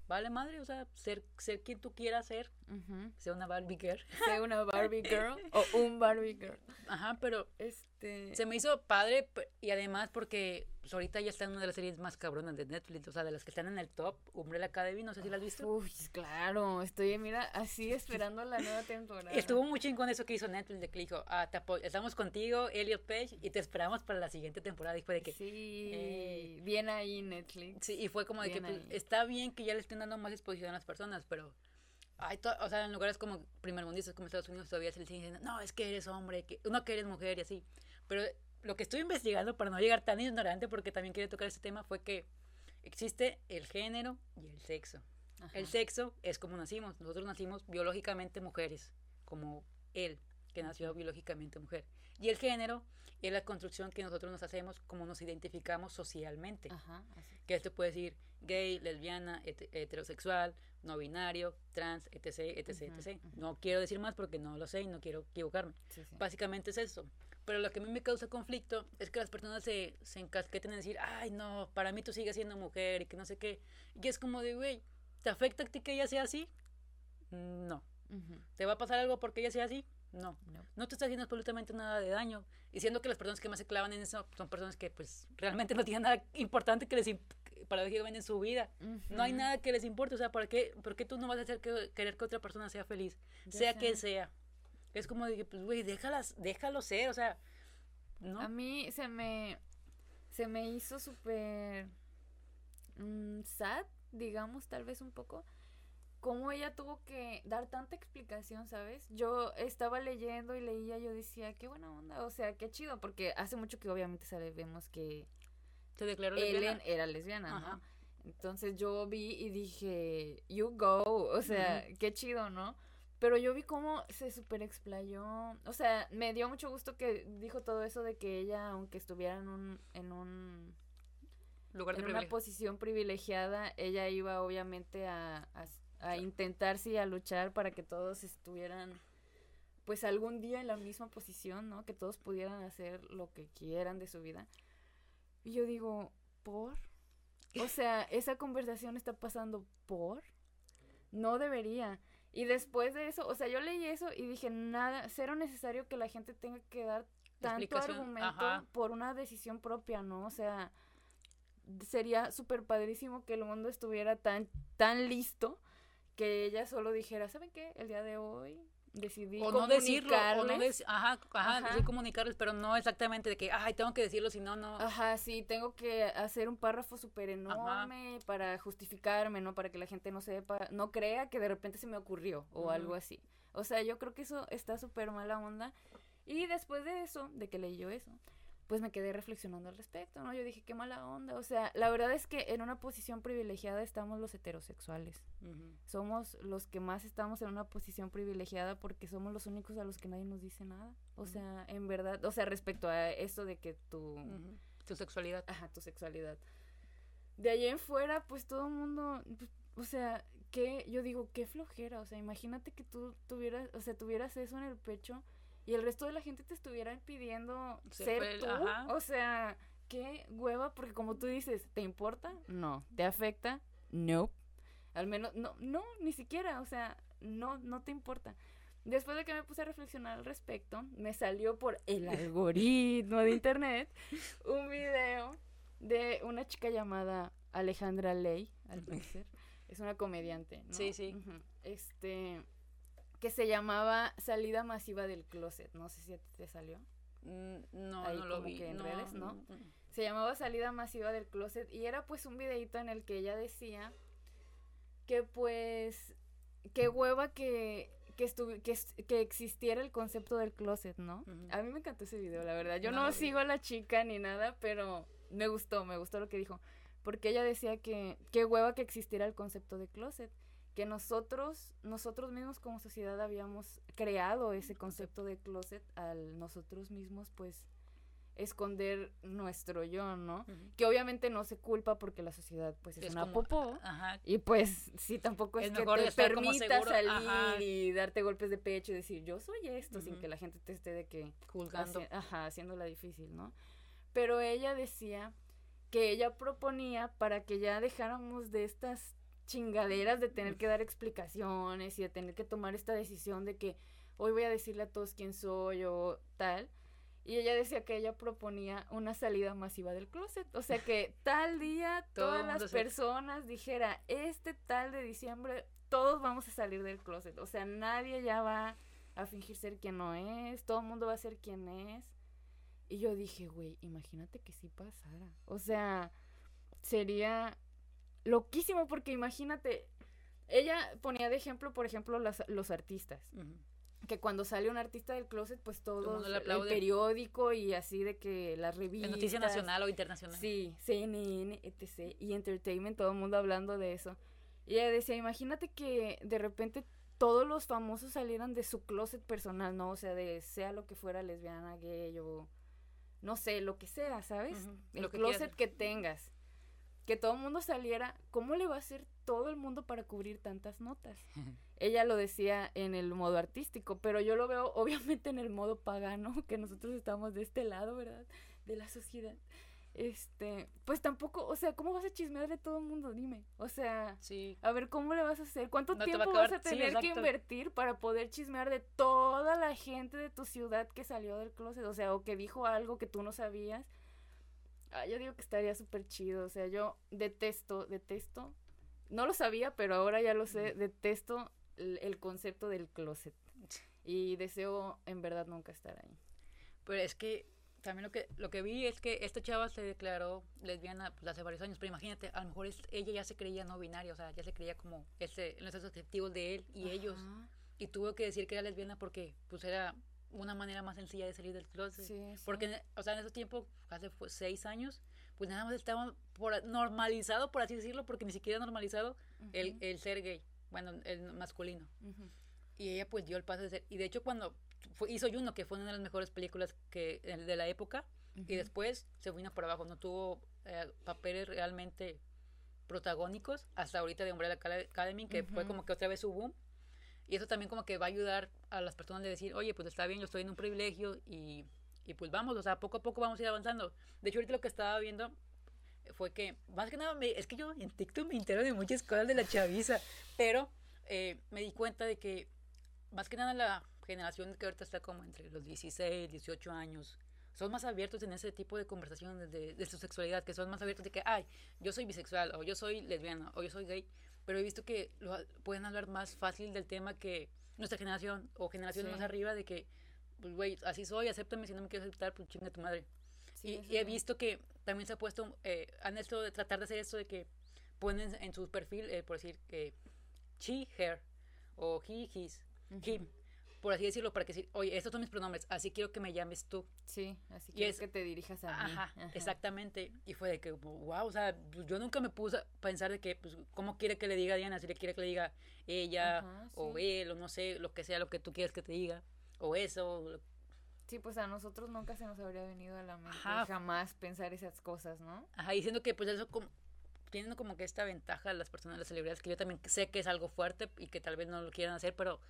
vale madre, o sea, ser, ser quien tú quieras ser, sea una Barbie girl. Sea una Barbie girl o un Barbie girl. Ajá, pero Este. se me hizo padre y además porque pues, ahorita ya está en una de las series más cabronas de Netflix, o sea, de las que están en el top, Umbrella Academy, no sé si la has visto. Uy, claro, estoy, mira, así esperando la nueva temporada. Estuvo muy chingón eso que hizo Netflix, de que dijo, ah, te estamos contigo, Elliot Page, y te esperamos para la siguiente temporada. Y fue de que, Sí, eh, bien ahí Netflix. sí, y fue como de que pues, está bien que ya le estén dando más exposición a las personas, pero, hay o sea, en lugares como primermundistas como Estados Unidos todavía se les diciendo, no, es que eres hombre, que no que eres mujer y así. Pero lo que estuve investigando para no llegar tan ignorante, porque también quería tocar este tema, fue que existe el género y el sexo. Ajá. El sexo es como nacimos. Nosotros nacimos biológicamente mujeres, como él, que nació biológicamente mujer. Y el género es la construcción que nosotros nos hacemos como nos identificamos socialmente. Ajá. Que esto puede decir gay, lesbiana, het- heterosexual, no binario, trans, etc, etc, etc. No quiero decir más porque no lo sé y no quiero equivocarme. Sí, sí. Básicamente es eso. Pero lo que a mí me causa conflicto es que las personas se, se encasqueten en decir, ay, no, para mí tú sigues siendo mujer y que no sé qué. Y es como de, güey, ¿te afecta a ti que ella sea así? No. Ujú. ¿Te va a pasar algo porque ella sea así? No. No. No te está haciendo absolutamente nada de daño. Y siendo que las personas que más se clavan en eso son personas que, pues, realmente no tienen nada importante que les imp- paradójicamente en su vida. No hay nada que les importe. O sea, ¿por qué, por qué tú no vas a hacer que, querer que otra persona sea feliz? Ya sea sé. que sea. Es como de que, pues, güey, déjalas, déjalo ser, o sea, ¿no? A mí se me se me hizo súper mm, sad, digamos, tal vez un poco. Cómo ella tuvo que dar tanta explicación, ¿sabes? Yo estaba leyendo y leía, yo decía, qué buena onda, o sea, qué chido, porque hace mucho que obviamente sabemos que Se declaró Ellen era lesbiana, Ajá. ¿no? Entonces yo vi y dije, you go, o sea, qué chido, ¿no? Pero yo vi cómo se super explayó, o sea, me dio mucho gusto que dijo todo eso de que ella, aunque estuviera en un, en un, Lugar de en una posición privilegiada, ella iba obviamente a, a, a intentar, sí, a luchar para que todos estuvieran, pues algún día en la misma posición, ¿no? Que todos pudieran hacer lo que quieran de su vida. Y yo digo, ¿por? O sea, esa conversación está pasando por. No debería. Y después de eso, o sea, yo leí eso y dije, nada, cero necesario que la gente tenga que dar tanto argumento ajá. por una decisión propia, ¿no? O sea, sería súper padrísimo que el mundo estuviera tan, tan listo que ella solo dijera, ¿saben qué? El día de hoy decidí o no decirlo, o no comunicarles. dec- ajá, ajá, Ajá. comunicarles, pero no exactamente de que, ay, tengo que decirlo, si no, no. Ajá, sí, tengo que hacer un párrafo súper enorme para justificarme, ¿no? Para que la gente no sepa, no crea que de repente se me ocurrió o algo así. O sea, yo creo que eso está súper mala onda. Y después de eso, de que leí yo eso, pues me quedé reflexionando al respecto, ¿no? Yo dije, qué mala onda. O sea, la verdad es que en una posición privilegiada estamos los heterosexuales. Somos los que más estamos en una posición privilegiada porque somos los únicos a los que nadie nos dice nada. O sea, en verdad, o sea, respecto a eso de que Ujú. Tu sexualidad. ajá, tu sexualidad. De allá en fuera, pues todo el mundo, pues, o sea, que yo digo, qué flojera, o sea, imagínate que tú tuvieras, o sea, tuvieras eso en el pecho y el resto de la gente te estuviera pidiendo Se ser tú, ajá. o sea, qué hueva, porque como tú dices, ¿te importa? No, ¿te afecta? No. Al menos, no, no, ni siquiera, o sea, no, no te importa. Después de que me puse a reflexionar al respecto, me salió por el algoritmo de internet un video de una chica llamada Alejandra Ley, al parecer. Es una comediante, ¿no? Sí, sí. Este, que se llamaba Salida Masiva del Closet. No sé si a ti te salió. Mm, No, Ahí no lo vi. que en no, redes, ¿no? Se llamaba Salida Masiva del Closet y era pues un videito en el que ella decía que pues qué hueva que que, que, que existiera el concepto del closet, ¿no? A mí me encantó ese video, la verdad. Yo No no, sigo a la chica ni nada, pero me gustó, me gustó lo que dijo. Porque ella decía que qué hueva que existiera el concepto de closet. Que nosotros, nosotros mismos como sociedad habíamos creado ese concepto de closet al nosotros mismos, pues, esconder nuestro yo, ¿no? Que obviamente no se culpa porque la sociedad, pues, es, Es una como- popó. Ajá. Y pues, sí, tampoco es, Es que te permita salir ajá. y darte golpes de pecho y decir, yo soy esto, sin que la gente te esté de que Juzgando. haci- ajá, haciéndola difícil, ¿no? Pero ella decía que ella proponía para que ya dejáramos de estas chingaderas de tener que dar explicaciones y de tener que tomar esta decisión de que hoy voy a decirle a todos quién soy o tal. Y ella decía que ella proponía una salida masiva del closet. O sea que tal día todas las se- personas dijera, este tal de diciembre, todos vamos a salir del closet. O sea, nadie ya va a fingir ser quien no es, todo el mundo va a ser quien es. Y yo dije, güey, imagínate que sí pasara. O sea, sería loquísimo porque imagínate, ella ponía de ejemplo, por ejemplo, las- los artistas. Que cuando sale un artista del closet, pues le el periódico y así de que las revistas. noticia nacional o internacional. Sí, CNN, etc. Y Entertainment, todo el mundo hablando de eso. Y ella decía, imagínate que de repente todos los famosos salieran de su closet personal, ¿no? O sea, de sea lo que fuera lesbiana, gay o no sé, lo que sea, ¿sabes? El lo que closet que tengas. Que todo el mundo saliera, ¿cómo le va a hacer todo el mundo para cubrir tantas notas? Ella lo decía en el modo artístico, pero yo lo veo obviamente en el modo pagano, que nosotros estamos de este lado, ¿verdad? De la sociedad. Este, pues tampoco, o sea, ¿cómo vas a chismear de todo el mundo? Dime. O sea, Sí. a ver, ¿cómo le vas a hacer? ¿Cuánto No te va a tiempo vas a sí, tener que invertir para poder chismear de toda la gente de tu ciudad que salió del closet? O sea, o que dijo algo que tú no sabías. Ah, yo digo que estaría súper chido. O sea, yo detesto, detesto. No lo sabía, pero ahora ya lo sé. Detesto el, el concepto del closet. Y deseo en verdad nunca estar ahí. Pero es que también lo que lo que vi es que esta chava se declaró lesbiana pues, hace varios años, pero imagínate, a lo mejor es- ella ya se creía no binaria, o sea, ya se creía como ese, en esos objetivos de él y ellos, Ajá. y tuvo que decir que era lesbiana porque pues era una manera más sencilla de salir del closet. Sí, sí. Porque, o sea, en esos tiempos, hace pues, seis años, pues nada más estaba por, normalizado, por así decirlo, porque ni siquiera normalizado el, Ujú, el ser gay, bueno, el masculino. ujú. Y ella pues dio el paso de ser. Y de hecho cuando fue- hizo Juno, que fue una de las mejores películas que de la época, y Ujú. después se vino por abajo, no tuvo eh, papeles realmente protagónicos hasta ahorita de Umbrella Acad- Academy, que fue como que otra vez su boom. Y eso también como que va a ayudar a las personas de decir, oye, pues está bien, yo estoy en un privilegio y, y pues vamos, o sea, poco a poco vamos a ir avanzando. De hecho, ahorita lo que estaba viendo fue que, más que nada, me- es que yo en TikTok me entero de muchas cosas de la chaviza, pero eh, me di cuenta de que, más que nada, la generación que ahorita está como entre los 16, 18 años, son más abiertos en ese tipo de conversaciones de, de su sexualidad, que son más abiertos de que, ay, yo soy bisexual, o yo soy lesbiana, o yo soy gay, pero he visto que lo, pueden hablar más fácil del tema que nuestra generación o generaciones más arriba de que, pues, güey, así soy, acéptame, si no me quieres aceptar, pues chinga tu madre. y, he visto que también se ha puesto, eh, han hecho de tratar de hacer esto de que ponen en su perfil, eh, por decir, que she, her, o he, his, him, por así decirlo, para que decir, oye, estos son mis pronombres, así quiero que me llames tú. Sí, así quiero que te dirijas a mí. Ajá, exactamente. Y fue de que, wow, o sea, pues, yo nunca me puse a pensar de que, pues, ¿cómo quiere que le diga a Diana? Si le quiere que le diga ella, o él, o no sé, lo que sea, lo que tú quieres que te diga, o eso. Sí, pues a nosotros nunca se nos habría venido a la mente jamás pensar esas cosas, ¿no? Ajá, diciendo que, pues, eso como tienen como que esta ventaja las personas, las celebridades, que yo también sé que es algo fuerte y que tal vez no lo quieran hacer, pero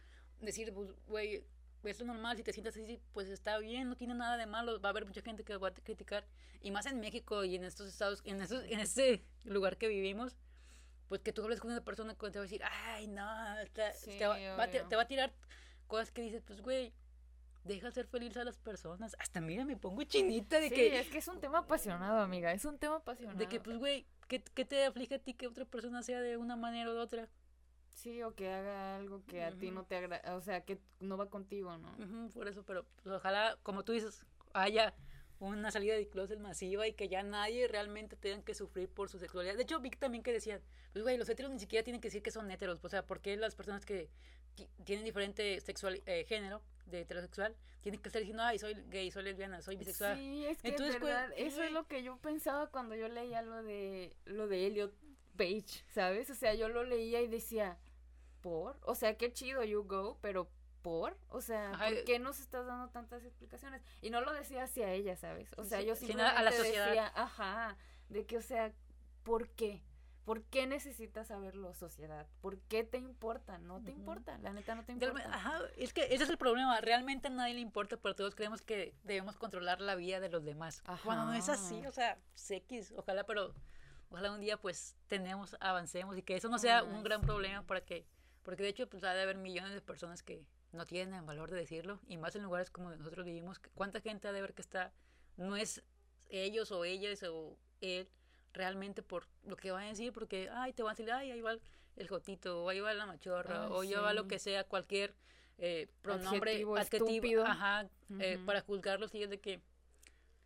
decir, pues, güey, esto es normal, si te sientas así, pues está bien, no tiene nada de malo, va a haber mucha gente que va a criticar, y más en México y en estos estados, en, estos, en este lugar que vivimos, pues que tú hables con una persona que te va a decir, ay, no, te, va, te, va a tirar cosas que dices, pues, güey, deja ser feliz a las personas. Hasta mira, me pongo chinita de sí, que. es que es un tema apasionado, amiga. Es un tema apasionado. De que, pues, güey, ¿qué, ¿qué, te aflige a ti que otra persona sea de una manera o de otra? Sí, o que haga algo que a ti no te agrada, o sea, que no va contigo, ¿no? por eso, pero pues, ojalá, como tú dices, haya una salida de closet masiva y que ya nadie realmente tenga que sufrir por su sexualidad. De hecho, vi también que decían, pues güey, los heteros ni siquiera tienen que decir que son heteros, o sea, porque las personas que tienen diferente sexual eh, género de heterosexual tienen que estar diciendo, ay, soy gay, soy lesbiana, soy bisexual. Sí, es que Entonces, verdad, eso es lo que yo pensaba cuando yo leía lo de lo de Elliot Page, ¿sabes? O sea, yo lo leía y decía, ¿por? O sea, qué chido you go, pero ¿por? O sea, ¿por qué nos estás dando tantas explicaciones? Y no lo decía hacia ella, ¿sabes? O sea, yo simplemente a la sociedad. decía, ajá, de que, o sea, ¿por qué? ¿Por qué necesitas saberlo, sociedad? ¿Por qué te importa? No te importa, la neta no te importa. Ajá, es que ese es el problema. Realmente a nadie le importa, pero todos creemos que debemos controlar la vida de los demás. Ajá. Cuando no es así, o sea, X, ojalá, pero ojalá un día pues tenemos, avancemos y que eso no sea un gran problema para que, porque de hecho pues ha de haber millones de personas que no tienen el valor de decirlo y más en lugares como nosotros vivimos, ¿cuánta gente ha de ver que está, no es ellos o ellas o él? realmente por lo que van a decir, porque, ay, te van a decir, ay, ahí va el jotito, o ahí va la machorra, o ya va lo que sea, cualquier eh, pronombre adjetivo, ajá, eh, para juzgarlos y es de que,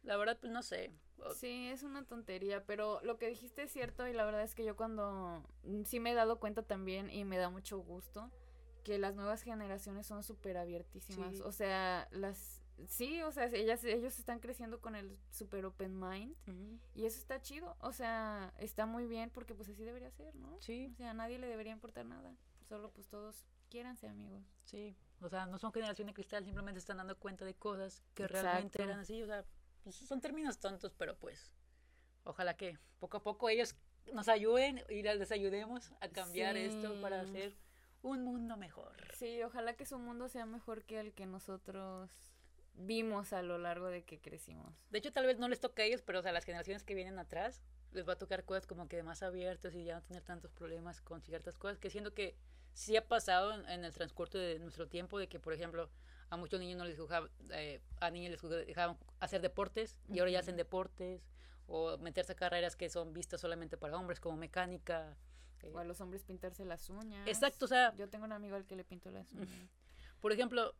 la verdad, pues no sé. Sí, es una tontería, pero lo que dijiste es cierto y la verdad es que yo cuando mm, sí me he dado cuenta también y me da mucho gusto que las nuevas generaciones son súper abiertísimas. O sea, las sí, o sea, ellas, ellos están creciendo con el super open mind y eso está chido, o sea, está muy bien porque pues así debería ser, ¿no? Sí. O sea, a nadie le debería importar nada, solo pues todos quiéranse amigos. Sí, o sea, no son generación de cristal, simplemente están dando cuenta de cosas que realmente eran así, o sea, pues son términos tontos, pero pues ojalá que poco a poco ellos nos ayuden y les ayudemos a cambiar esto para hacer un mundo mejor. Sí, ojalá que su mundo sea mejor que el que nosotros vimos a lo largo de que crecimos. De hecho, tal vez no les toque a ellos, pero a las generaciones que vienen atrás les va a tocar cosas como que más abiertas y ya no tener tantos problemas con ciertas cosas, que siento que sí ha pasado en, el transcurso de nuestro tiempo, de que, por ejemplo, a muchos niños no les dejaban, eh, a niños les dejaban hacer deportes y ahora ya hacen deportes, o meterse a carreras que son vistas solamente para hombres, como mecánica. o a los hombres pintarse las uñas. Exacto, o sea... Yo tengo un amigo al que le pinto las uñas. Por ejemplo,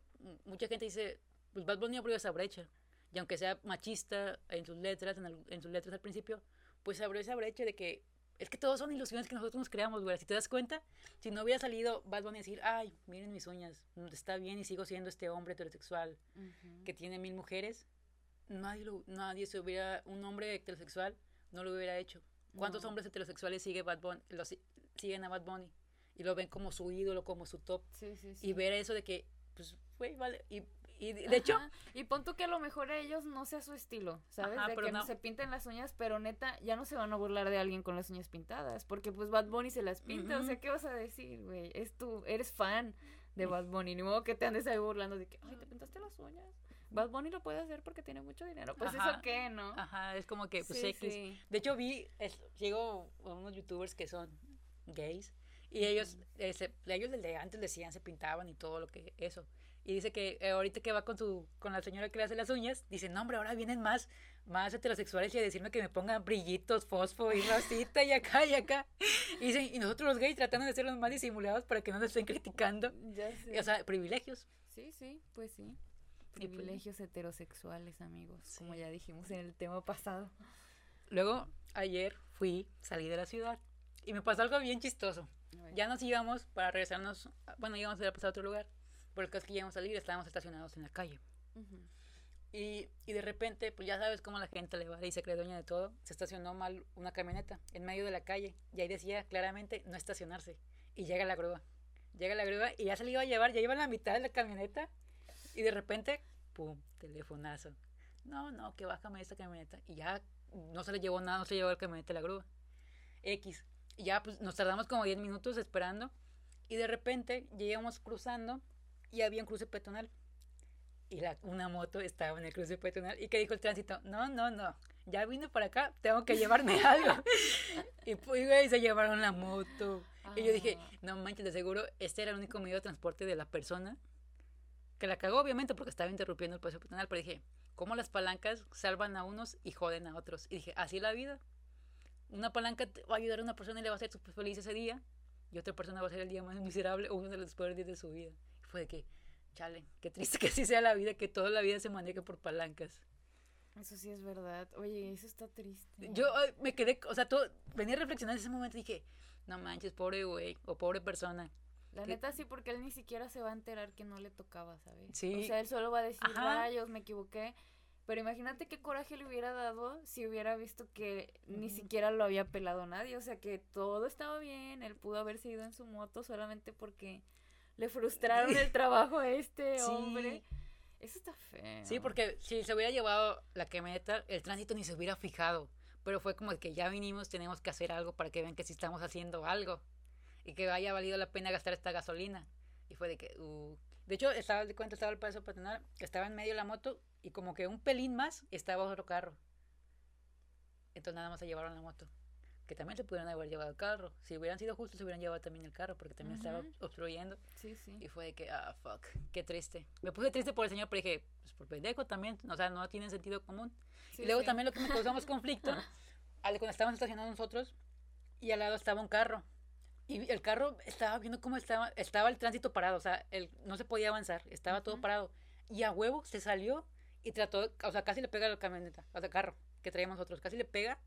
mucha gente dice, pues Bad Bunny abrió esa brecha. Y aunque sea machista en sus letras, en, sus letras al principio, pues abrió esa brecha de que es que todos son ilusiones que nosotros nos creamos, güey. Si te das cuenta, si no hubiera salido Bad Bunny a decir, ay, miren mis uñas, está bien y sigo siendo este hombre heterosexual que tiene mil mujeres, nadie, nadie se hubiera, un hombre heterosexual no lo hubiera hecho. ¿Cuántos hombres heterosexuales sigue Bad Bunny, siguen a Bad Bunny y lo ven como su ídolo, como su top? Sí, sí, sí. Y ver eso de que, pues, güey, vale, y y de hecho. Y pon tú que a lo mejor a ellos no sea su estilo, ¿sabes? de que no. se pinten las uñas, pero neta, ya no se van a burlar de alguien con las uñas pintadas. Porque pues Bad Bunny se las pinta. O sea, ¿qué vas a decir, güey? Es tú, eres fan de Bad Bunny. Ni modo que te andes ahí burlando de que, ay, te pintaste las uñas. Bad Bunny lo puede hacer porque tiene mucho dinero. Pues eso qué, ¿no? Ajá, es como que, pues X. De hecho, vi, es, llegó unos youtubers que son gays. Y ellos, ese, ellos desde antes decían, se pintaban y todo lo que eso. Y dice que eh, ahorita que va con su con la señora que le hace las uñas, dice, no, hombre, ahora vienen más, más heterosexuales y a decirme que me pongan brillitos, fosfo y rosita y acá y acá. Y, dice, y nosotros los gays tratando de ser los más disimulados para que no nos estén criticando. Ya sé. O sea, privilegios. Sí, sí, pues sí. Pues- Privilegios heterosexuales, amigos, como ya dijimos en el tema pasado. Luego, ayer fui, salí de la ciudad y me pasó algo bien chistoso. Ya nos íbamos para regresarnos, bueno, íbamos a pasar a otro lugar. Por el caso que íbamos a salir, estábamos estacionados en la calle. Ujú. Y, y de repente, pues ya sabes cómo la gente le vale y se cree dueña de todo. Se estacionó mal una camioneta en medio de la calle. Y ahí decía claramente no estacionarse. Y llega la grúa. Llega la grúa y ya se le iba a llevar, ya iba a la mitad de la camioneta. Y de repente, pum, telefonazo. No, no, que bájame esta camioneta. Y ya no se le llevó nada, no se llevó la camioneta la grúa. X. Y ya pues nos tardamos como 10 minutos esperando. Y de repente llegamos cruzando y había un cruce peatonal. Y la, una moto estaba en el cruce peatonal. ¿Y qué dijo el tránsito? No, no, no. Ya vine para acá, tengo que llevarme algo. y pues, güey, se llevaron la moto. Y yo dije, Ah. no manches, de seguro este era el único medio de transporte de la persona que la cagó, obviamente, porque estaba interrumpiendo el paso peatonal. Pero dije, ¿cómo las palancas salvan a unos y joden a otros? Y dije, así la vida. Una palanca va a ayudar a una persona y le va a hacer feliz ese día. Y otra persona va a ser el día más miserable o uno de los peores días de su vida. Fue de que, chale, qué triste que así sea la vida, que toda la vida se maneje por palancas. Eso sí es verdad. Oye, eso está triste. Yo me quedé, o sea, todo, venía reflexionando en ese momento y dije, no manches, pobre güey, o pobre persona. La que- neta sí, porque él ni siquiera se va a enterar que no le tocaba, ¿sabes? Sí. O sea, él solo va a decir, Ajá. rayos, me equivoqué. Pero imagínate qué coraje le hubiera dado si hubiera visto que ni siquiera lo había pelado nadie. O sea, que todo estaba bien, él pudo haberse ido en su moto solamente porque le frustraron el trabajo a este Sí. hombre. Eso está feo. Sí, porque si se hubiera llevado la camioneta, el tránsito ni se hubiera fijado. Pero fue como que ya vinimos, tenemos que hacer algo para que vean que sí estamos haciendo algo. Y que haya valido la pena gastar esta gasolina. Y fue de que, uh. De hecho, estaba de cuenta, estaba el paso peatonal, estaba en medio de la moto y como que un pelín más estaba otro carro. Entonces nada más se llevaron la moto. Que también se pudieron haber llevado el carro. Si hubieran sido justos, se hubieran llevado también el carro porque también estaba Ujú. obstruyendo. Sí, sí. Y fue de que, ah, fuck, qué triste. Me puse triste por el señor, pero dije, pues por pendejo también, o sea, no tiene sentido común. Sí, y luego sí. también lo que me causó más conflicto, al cuando estábamos estacionados nosotros, y al lado estaba un carro. Y el carro estaba viendo cómo estaba, estaba el tránsito parado, o sea, el, no se podía avanzar, estaba todo Ujú. parado. Y a huevo se salió y trató, o sea, casi le pega a la camioneta, o sea, carro que traíamos nosotros, casi le pega.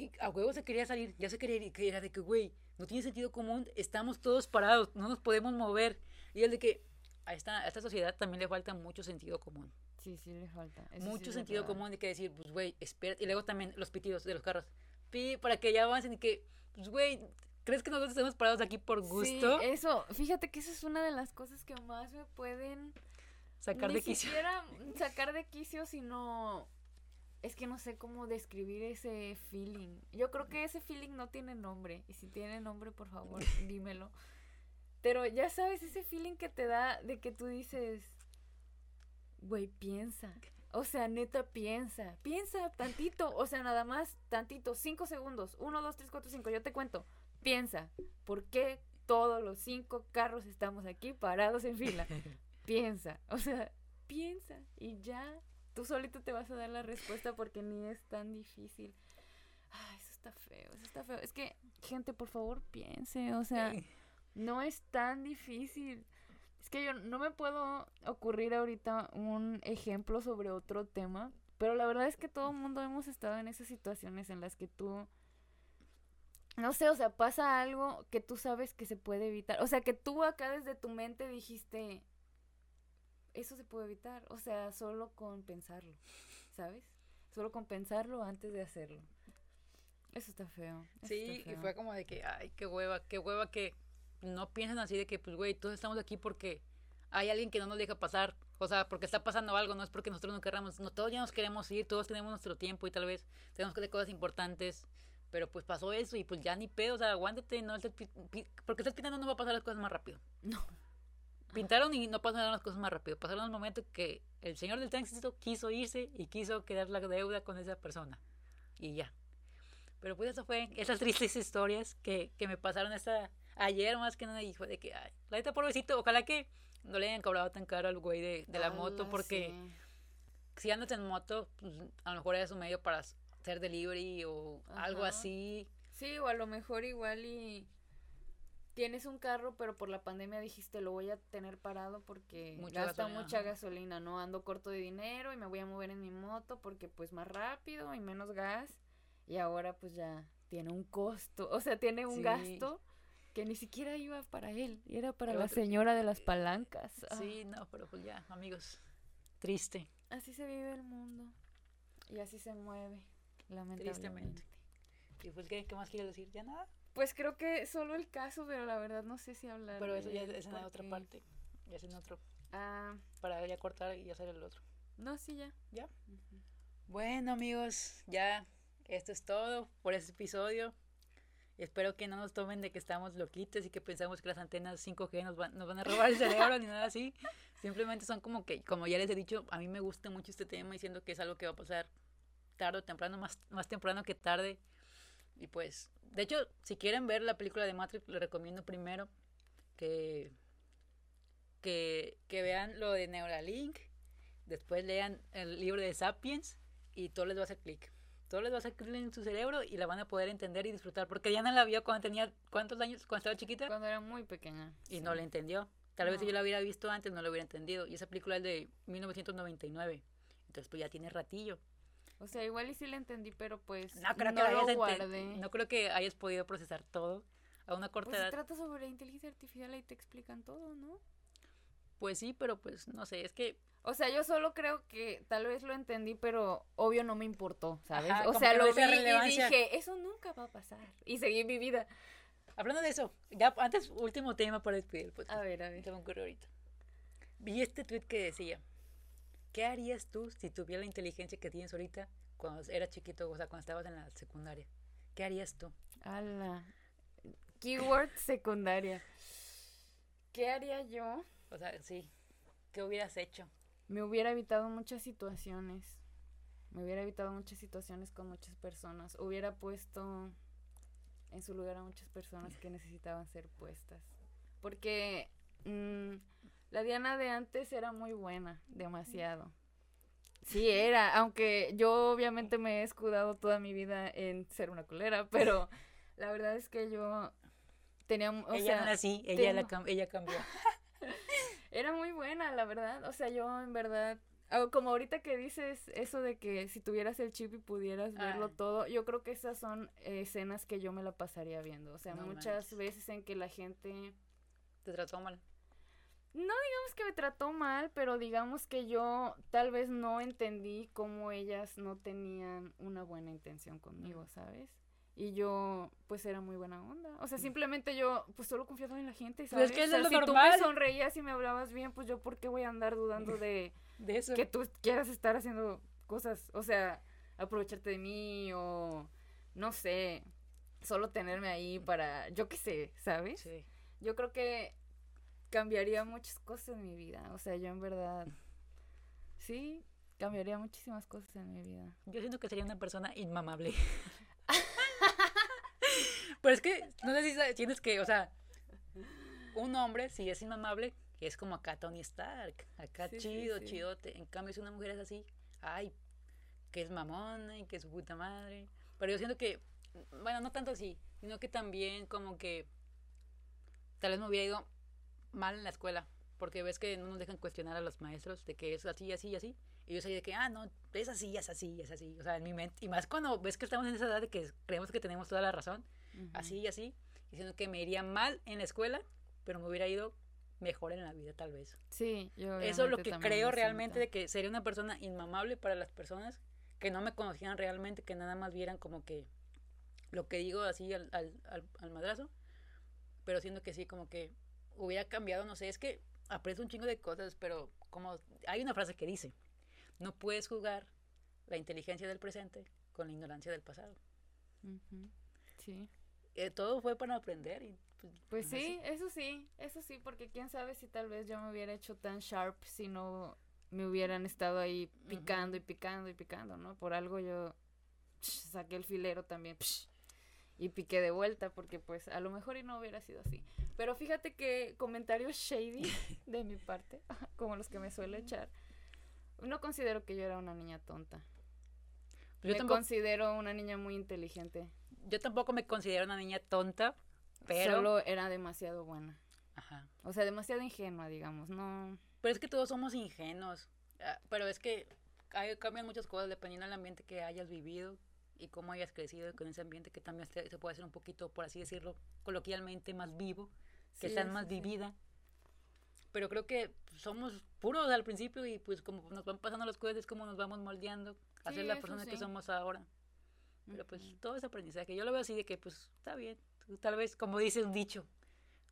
Y a huevo se quería salir, ya se quería ir, que era de que, güey, no tiene sentido común, estamos todos parados, no nos podemos mover. Y el de que a esta, a esta sociedad también le falta mucho sentido común. Sí, sí le falta. Eso sí mucho es sentido común de que decir, pues, güey, espérate. Y luego también los pitidos de los carros. Pi, para que ya avancen y que, pues, güey, ¿crees que nosotros estamos parados aquí por gusto? Sí, eso, fíjate que eso es una de las cosas que más me pueden Sacar ni de quicio. siquiera sacar de quicio, sino es que no sé cómo describir ese feeling. Yo creo que ese feeling no tiene nombre y si tiene nombre, por favor, dímelo. Pero ya sabes ese feeling que te da de que tú dices, güey, piensa. O sea, neta, piensa. Piensa tantito. O sea, nada más tantito. Cinco segundos. Uno, dos, tres, cuatro, cinco. Yo te cuento. Piensa. ¿Por qué todos los cinco carros estamos aquí parados en fila? piensa, o sea, piensa y ya, tú solito te vas a dar la respuesta porque ni es tan difícil. Ay, eso está feo, eso está feo. Es que, gente, por favor, piense, o sea, no es tan difícil. Es que yo no me puedo ocurrir ahorita un ejemplo sobre otro tema, pero la verdad es que todo el mundo hemos estado en esas situaciones en las que tú no sé, o sea, pasa algo que tú sabes que se puede evitar. O sea, que tú acá desde tu mente dijiste, eso se puede evitar. O sea, solo con pensarlo, ¿sabes? Solo con pensarlo antes de hacerlo. Eso está feo. eso Sí, está y fue como de que, ay, qué hueva, qué hueva que no piensan así de que, pues, güey, todos estamos aquí porque hay alguien que no nos deja pasar. O sea, porque está pasando algo, no es porque nosotros no queramos. No, todos ya nos queremos ir, todos tenemos nuestro tiempo y tal vez tenemos que hacer cosas importantes. Pero pues pasó eso y pues ya ni pedo, o sea, aguántate, no porque estás pintando no va a pasar las cosas más rápido. No. Pintaron y no pasaron las cosas más rápido. Pasaron los momentos que el señor del tránsito quiso irse y quiso quedar la deuda con esa persona. Y ya. Pero pues eso fue esas tristes historias que, que me pasaron esta, Ayer más que nada dijo de que, ay, la neta, pobrecito, ojalá que no le hayan cobrado tan caro al güey de, de la moto, porque sí. si andas en moto, pues, a lo mejor es un medio para hacer delivery o algo Ajá. así. Sí, o a lo mejor igual y tienes un carro, pero por la pandemia dijiste lo voy a tener parado porque Mucha gasta gasolina, mucha gasolina, ¿no? Ando corto de dinero y me voy a mover en mi moto porque pues más rápido y menos gas. Y ahora pues ya tiene un costo, o sea, tiene un Sí. gasto que ni siquiera iba para él, era para Pero la señora de las palancas. Ah, Sí, no, pero pues ya, amigos, triste, Así se vive el mundo y así se mueve, lamentablemente. tristemente. ¿Y pues qué, qué más quieres decir? ¿Ya nada? Pues creo que solo el caso, pero la verdad no sé si hablar. Pero eso ya es en la otra parte, ya es en otro, Ah, para ya cortar y hacer el otro. no, sí, ya. ¿Ya? Bueno amigos, ya esto es todo por este episodio. Espero que no nos tomen de que estamos loquitos y que pensamos que las antenas 5G nos van, nos van a robar el cerebro ni nada así. Simplemente son como que, como ya les he dicho, a mí me gusta mucho este tema y siento que es algo que va a pasar tarde o temprano, más, más temprano que tarde. Y pues, de hecho, si quieren ver la película de Matrix, les recomiendo primero que, que, que vean lo de Neuralink, después lean el libro de Sapiens y todo les va a hacer clic. Todo les va a hacer clic en su cerebro y la van a poder entender y disfrutar. Porque Diana la vio cuando tenía, ¿cuántos años? Cuando estaba chiquita Cuando era muy pequeña. y sí. no la entendió. Tal vez si yo la hubiera visto antes no la hubiera entendido. Y esa película es de 1999. Entonces pues ya tiene ratillo. O sea, igual y sí la entendí, pero pues No creo, no que, lo guardé. no creo que hayas podido procesar todo a una corta Pues se edad. trata sobre inteligencia artificial y te explican todo, ¿no? Pues sí, pero pues no sé, es que O sea, yo solo creo que tal vez lo entendí, pero obvio no me importó, ¿sabes? Ajá, o sea, lo vi y dije, eso nunca va a pasar. Y seguí mi vida. hablando de eso, ya antes último tema para despedir el podcast. A ver, a ver. Se me ocurrió ahorita. Vi este tweet que decía, ¿qué harías tú si tuvieras la inteligencia que tienes ahorita cuando eras chiquito, o sea, cuando estabas en la secundaria? ¿Qué harías tú? Ala. Keyword secundaria. ¿Qué haría yo? O sea, sí, ¿qué hubieras hecho? Me hubiera evitado muchas situaciones. Me hubiera evitado muchas situaciones con muchas personas. Hubiera puesto en su lugar a muchas personas que necesitaban ser puestas. Porque mm, la Diana de antes era muy buena, demasiado. Sí, era, aunque yo obviamente me he escudado toda mi vida en ser una culera, pero la verdad es que yo tenía, o ella sea, no así, ella, la cam- ella cambió. era muy buena, la verdad. O sea, yo en verdad, ah, como ahorita que dices eso de que si tuvieras el chip y pudieras verlo Ah. todo, yo creo que esas son eh, escenas que yo me la pasaría viendo. O sea, No muchas manches. veces en que la gente, Te trató mal. Digamos que me trató mal, pero digamos que yo tal vez no entendí cómo ellas no tenían una buena intención conmigo, ¿sabes? Y yo, pues, era muy buena onda. O sea, simplemente yo, pues, solo confiaba en la gente, Pues es ¿sabes? que O sea, es lo si tú me sonreías y me hablabas bien, pues, yo, ¿por qué voy a andar dudando de De eso. que tú quieras estar haciendo cosas, o sea, aprovecharte de mí o no sé, solo tenerme ahí para, yo qué sé, ¿sabes? Sí. Yo creo que cambiaría muchas cosas en mi vida, o sea, yo en verdad, sí, cambiaría muchísimas cosas en mi vida. Yo siento que sería una persona inmamable. Pero es que, no sé si tienes que, o sea, un hombre, si es inmamable, es como acá Tony Stark, acá Sí, chido, sí. chidote. En cambio, si una mujer es así, ay, que es mamona y que es su puta madre. Pero yo siento que, bueno, no tanto así, sino que también como que tal vez me hubiera ido mal en la escuela, porque ves que no nos dejan cuestionar a los maestros de que es así, así, así. Y yo soy de que, ah, no, es así, es así, es así. O sea, en mi mente, y más cuando ves que estamos en esa edad de que creemos que tenemos toda la razón, así y así, diciendo que me iría mal en la escuela, pero me hubiera ido mejor en la vida tal vez. Sí, yo Eso es lo que creo realmente de que sería una persona inmamable para las personas que no me conocieran realmente, que nada más vieran como que lo que digo así al, al, al, al madrazo, pero siento que sí, como que hubiera cambiado, no sé, es que aprecio un chingo de cosas, pero como hay una frase que dice, no puedes jugar la inteligencia del presente con la ignorancia del pasado. Sí. Eh, todo fue para aprender y pues, Pues no sé. sí, eso sí, eso sí, porque quién sabe si tal vez yo me hubiera hecho tan sharp si no me hubieran estado ahí picando y picando y picando, ¿no? Por algo yo psh, saqué el filero también psh, y piqué de vuelta porque pues a lo mejor y no hubiera sido así. Pero fíjate que comentarios shady de mi parte, como los que me suele echar, no considero que yo era una niña tonta. Yo me tampoco, considero una niña muy inteligente. yo tampoco me considero una niña tonta, pero... Solo era demasiado buena. Ajá. O sea, demasiado ingenua, digamos. No. Pero es que todos somos ingenuos. Ah, Pero es que hay- cambian muchas cosas dependiendo del ambiente que hayas vivido y cómo hayas crecido con ese ambiente que también se, se puede hacer un poquito, por así decirlo, coloquialmente más vivo, que Sí, más sí. vivida. Pero creo que somos puros al principio y pues como nos van pasando las cosas es como nos vamos moldeando a ser la persona que somos ahora. Pero pues todo es aprendizaje. Yo lo veo así de que pues está bien. Tal vez, como dice un dicho,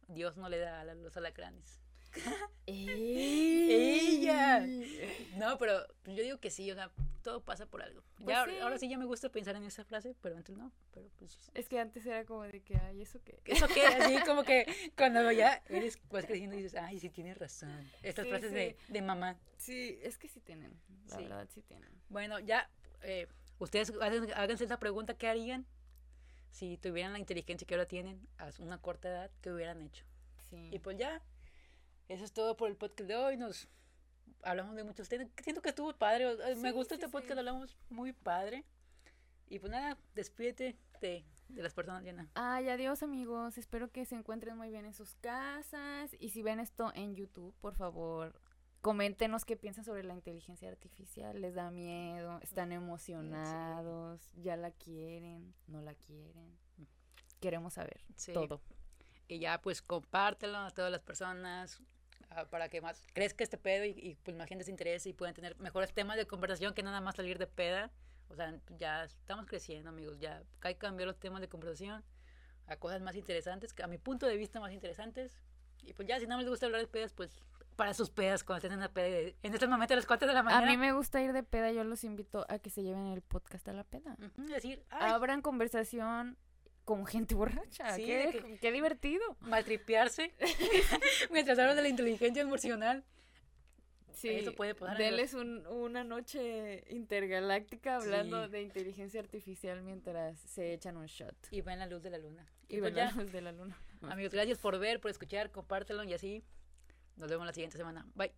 Dios no le da a los alacranes. ¡Ella! No, pero yo digo que sí, o sea, todo pasa por algo. Pues ya, ahora- sí. ahora sí ya me gusta pensar en esa frase, pero antes no. Pero pues. Es que antes era como de que, ay, ¿eso qué? Eso que, así como que cuando ya eres, vas creciendo y dices, ay, sí tienes razón. Estas Sí, frases De, de mamá. Sí, es que sí tienen. La Sí. verdad, sí tienen. Bueno, ya, eh, ustedes háganse esa pregunta, ¿qué harían si tuvieran la inteligencia que ahora tienen a una corta edad? ¿Qué hubieran hecho? Sí. Y pues ya, eso es todo por el podcast de hoy. Nos hablamos de muchos temas. Siento que estuvo padre. eh, Me gusta sí, este podcast, sí. hablamos muy padre. Y pues nada, despídete de, de las personas, Diana. Ay, adiós amigos. Espero que se encuentren muy bien en sus casas. Y si ven esto en YouTube, por favor, coméntenos qué piensan sobre la inteligencia artificial. ¿Les da miedo? ¿Están emocionados? ¿Ya la quieren? ¿No la quieren? Queremos saber todo. Y ya pues compártelo a todas las personas para que más crezca este pedo y, y, pues más gente se interese y puedan tener mejores temas de conversación que nada más salir de peda. O sea, ya estamos creciendo, amigos. Ya hay que cambiar los temas de conversación a cosas más interesantes, a mi punto de vista más interesantes. Y pues ya, si más les gusta hablar de pedas, pues para sus pedas, cuando estén en la peda, de- en este momento a las 4 de la A mañana. mí me gusta ir de peda. Yo los invito a que se lleven el podcast a la peda. Ujú, decir, ay, Abran conversación con gente borracha. Sí, qué, de que- qué divertido. maltripearse mientras hablan de la inteligencia emocional. Sí, Eso puede pasar en denles un- una noche intergaláctica hablando Sí. de inteligencia artificial mientras se echan un shot. Y ven la luz de la luna. Y, Y, pues ven la luz de la luna. amigos, gracias por ver, por escuchar, compártelo y así. Nos vemos la siguiente semana. Bye.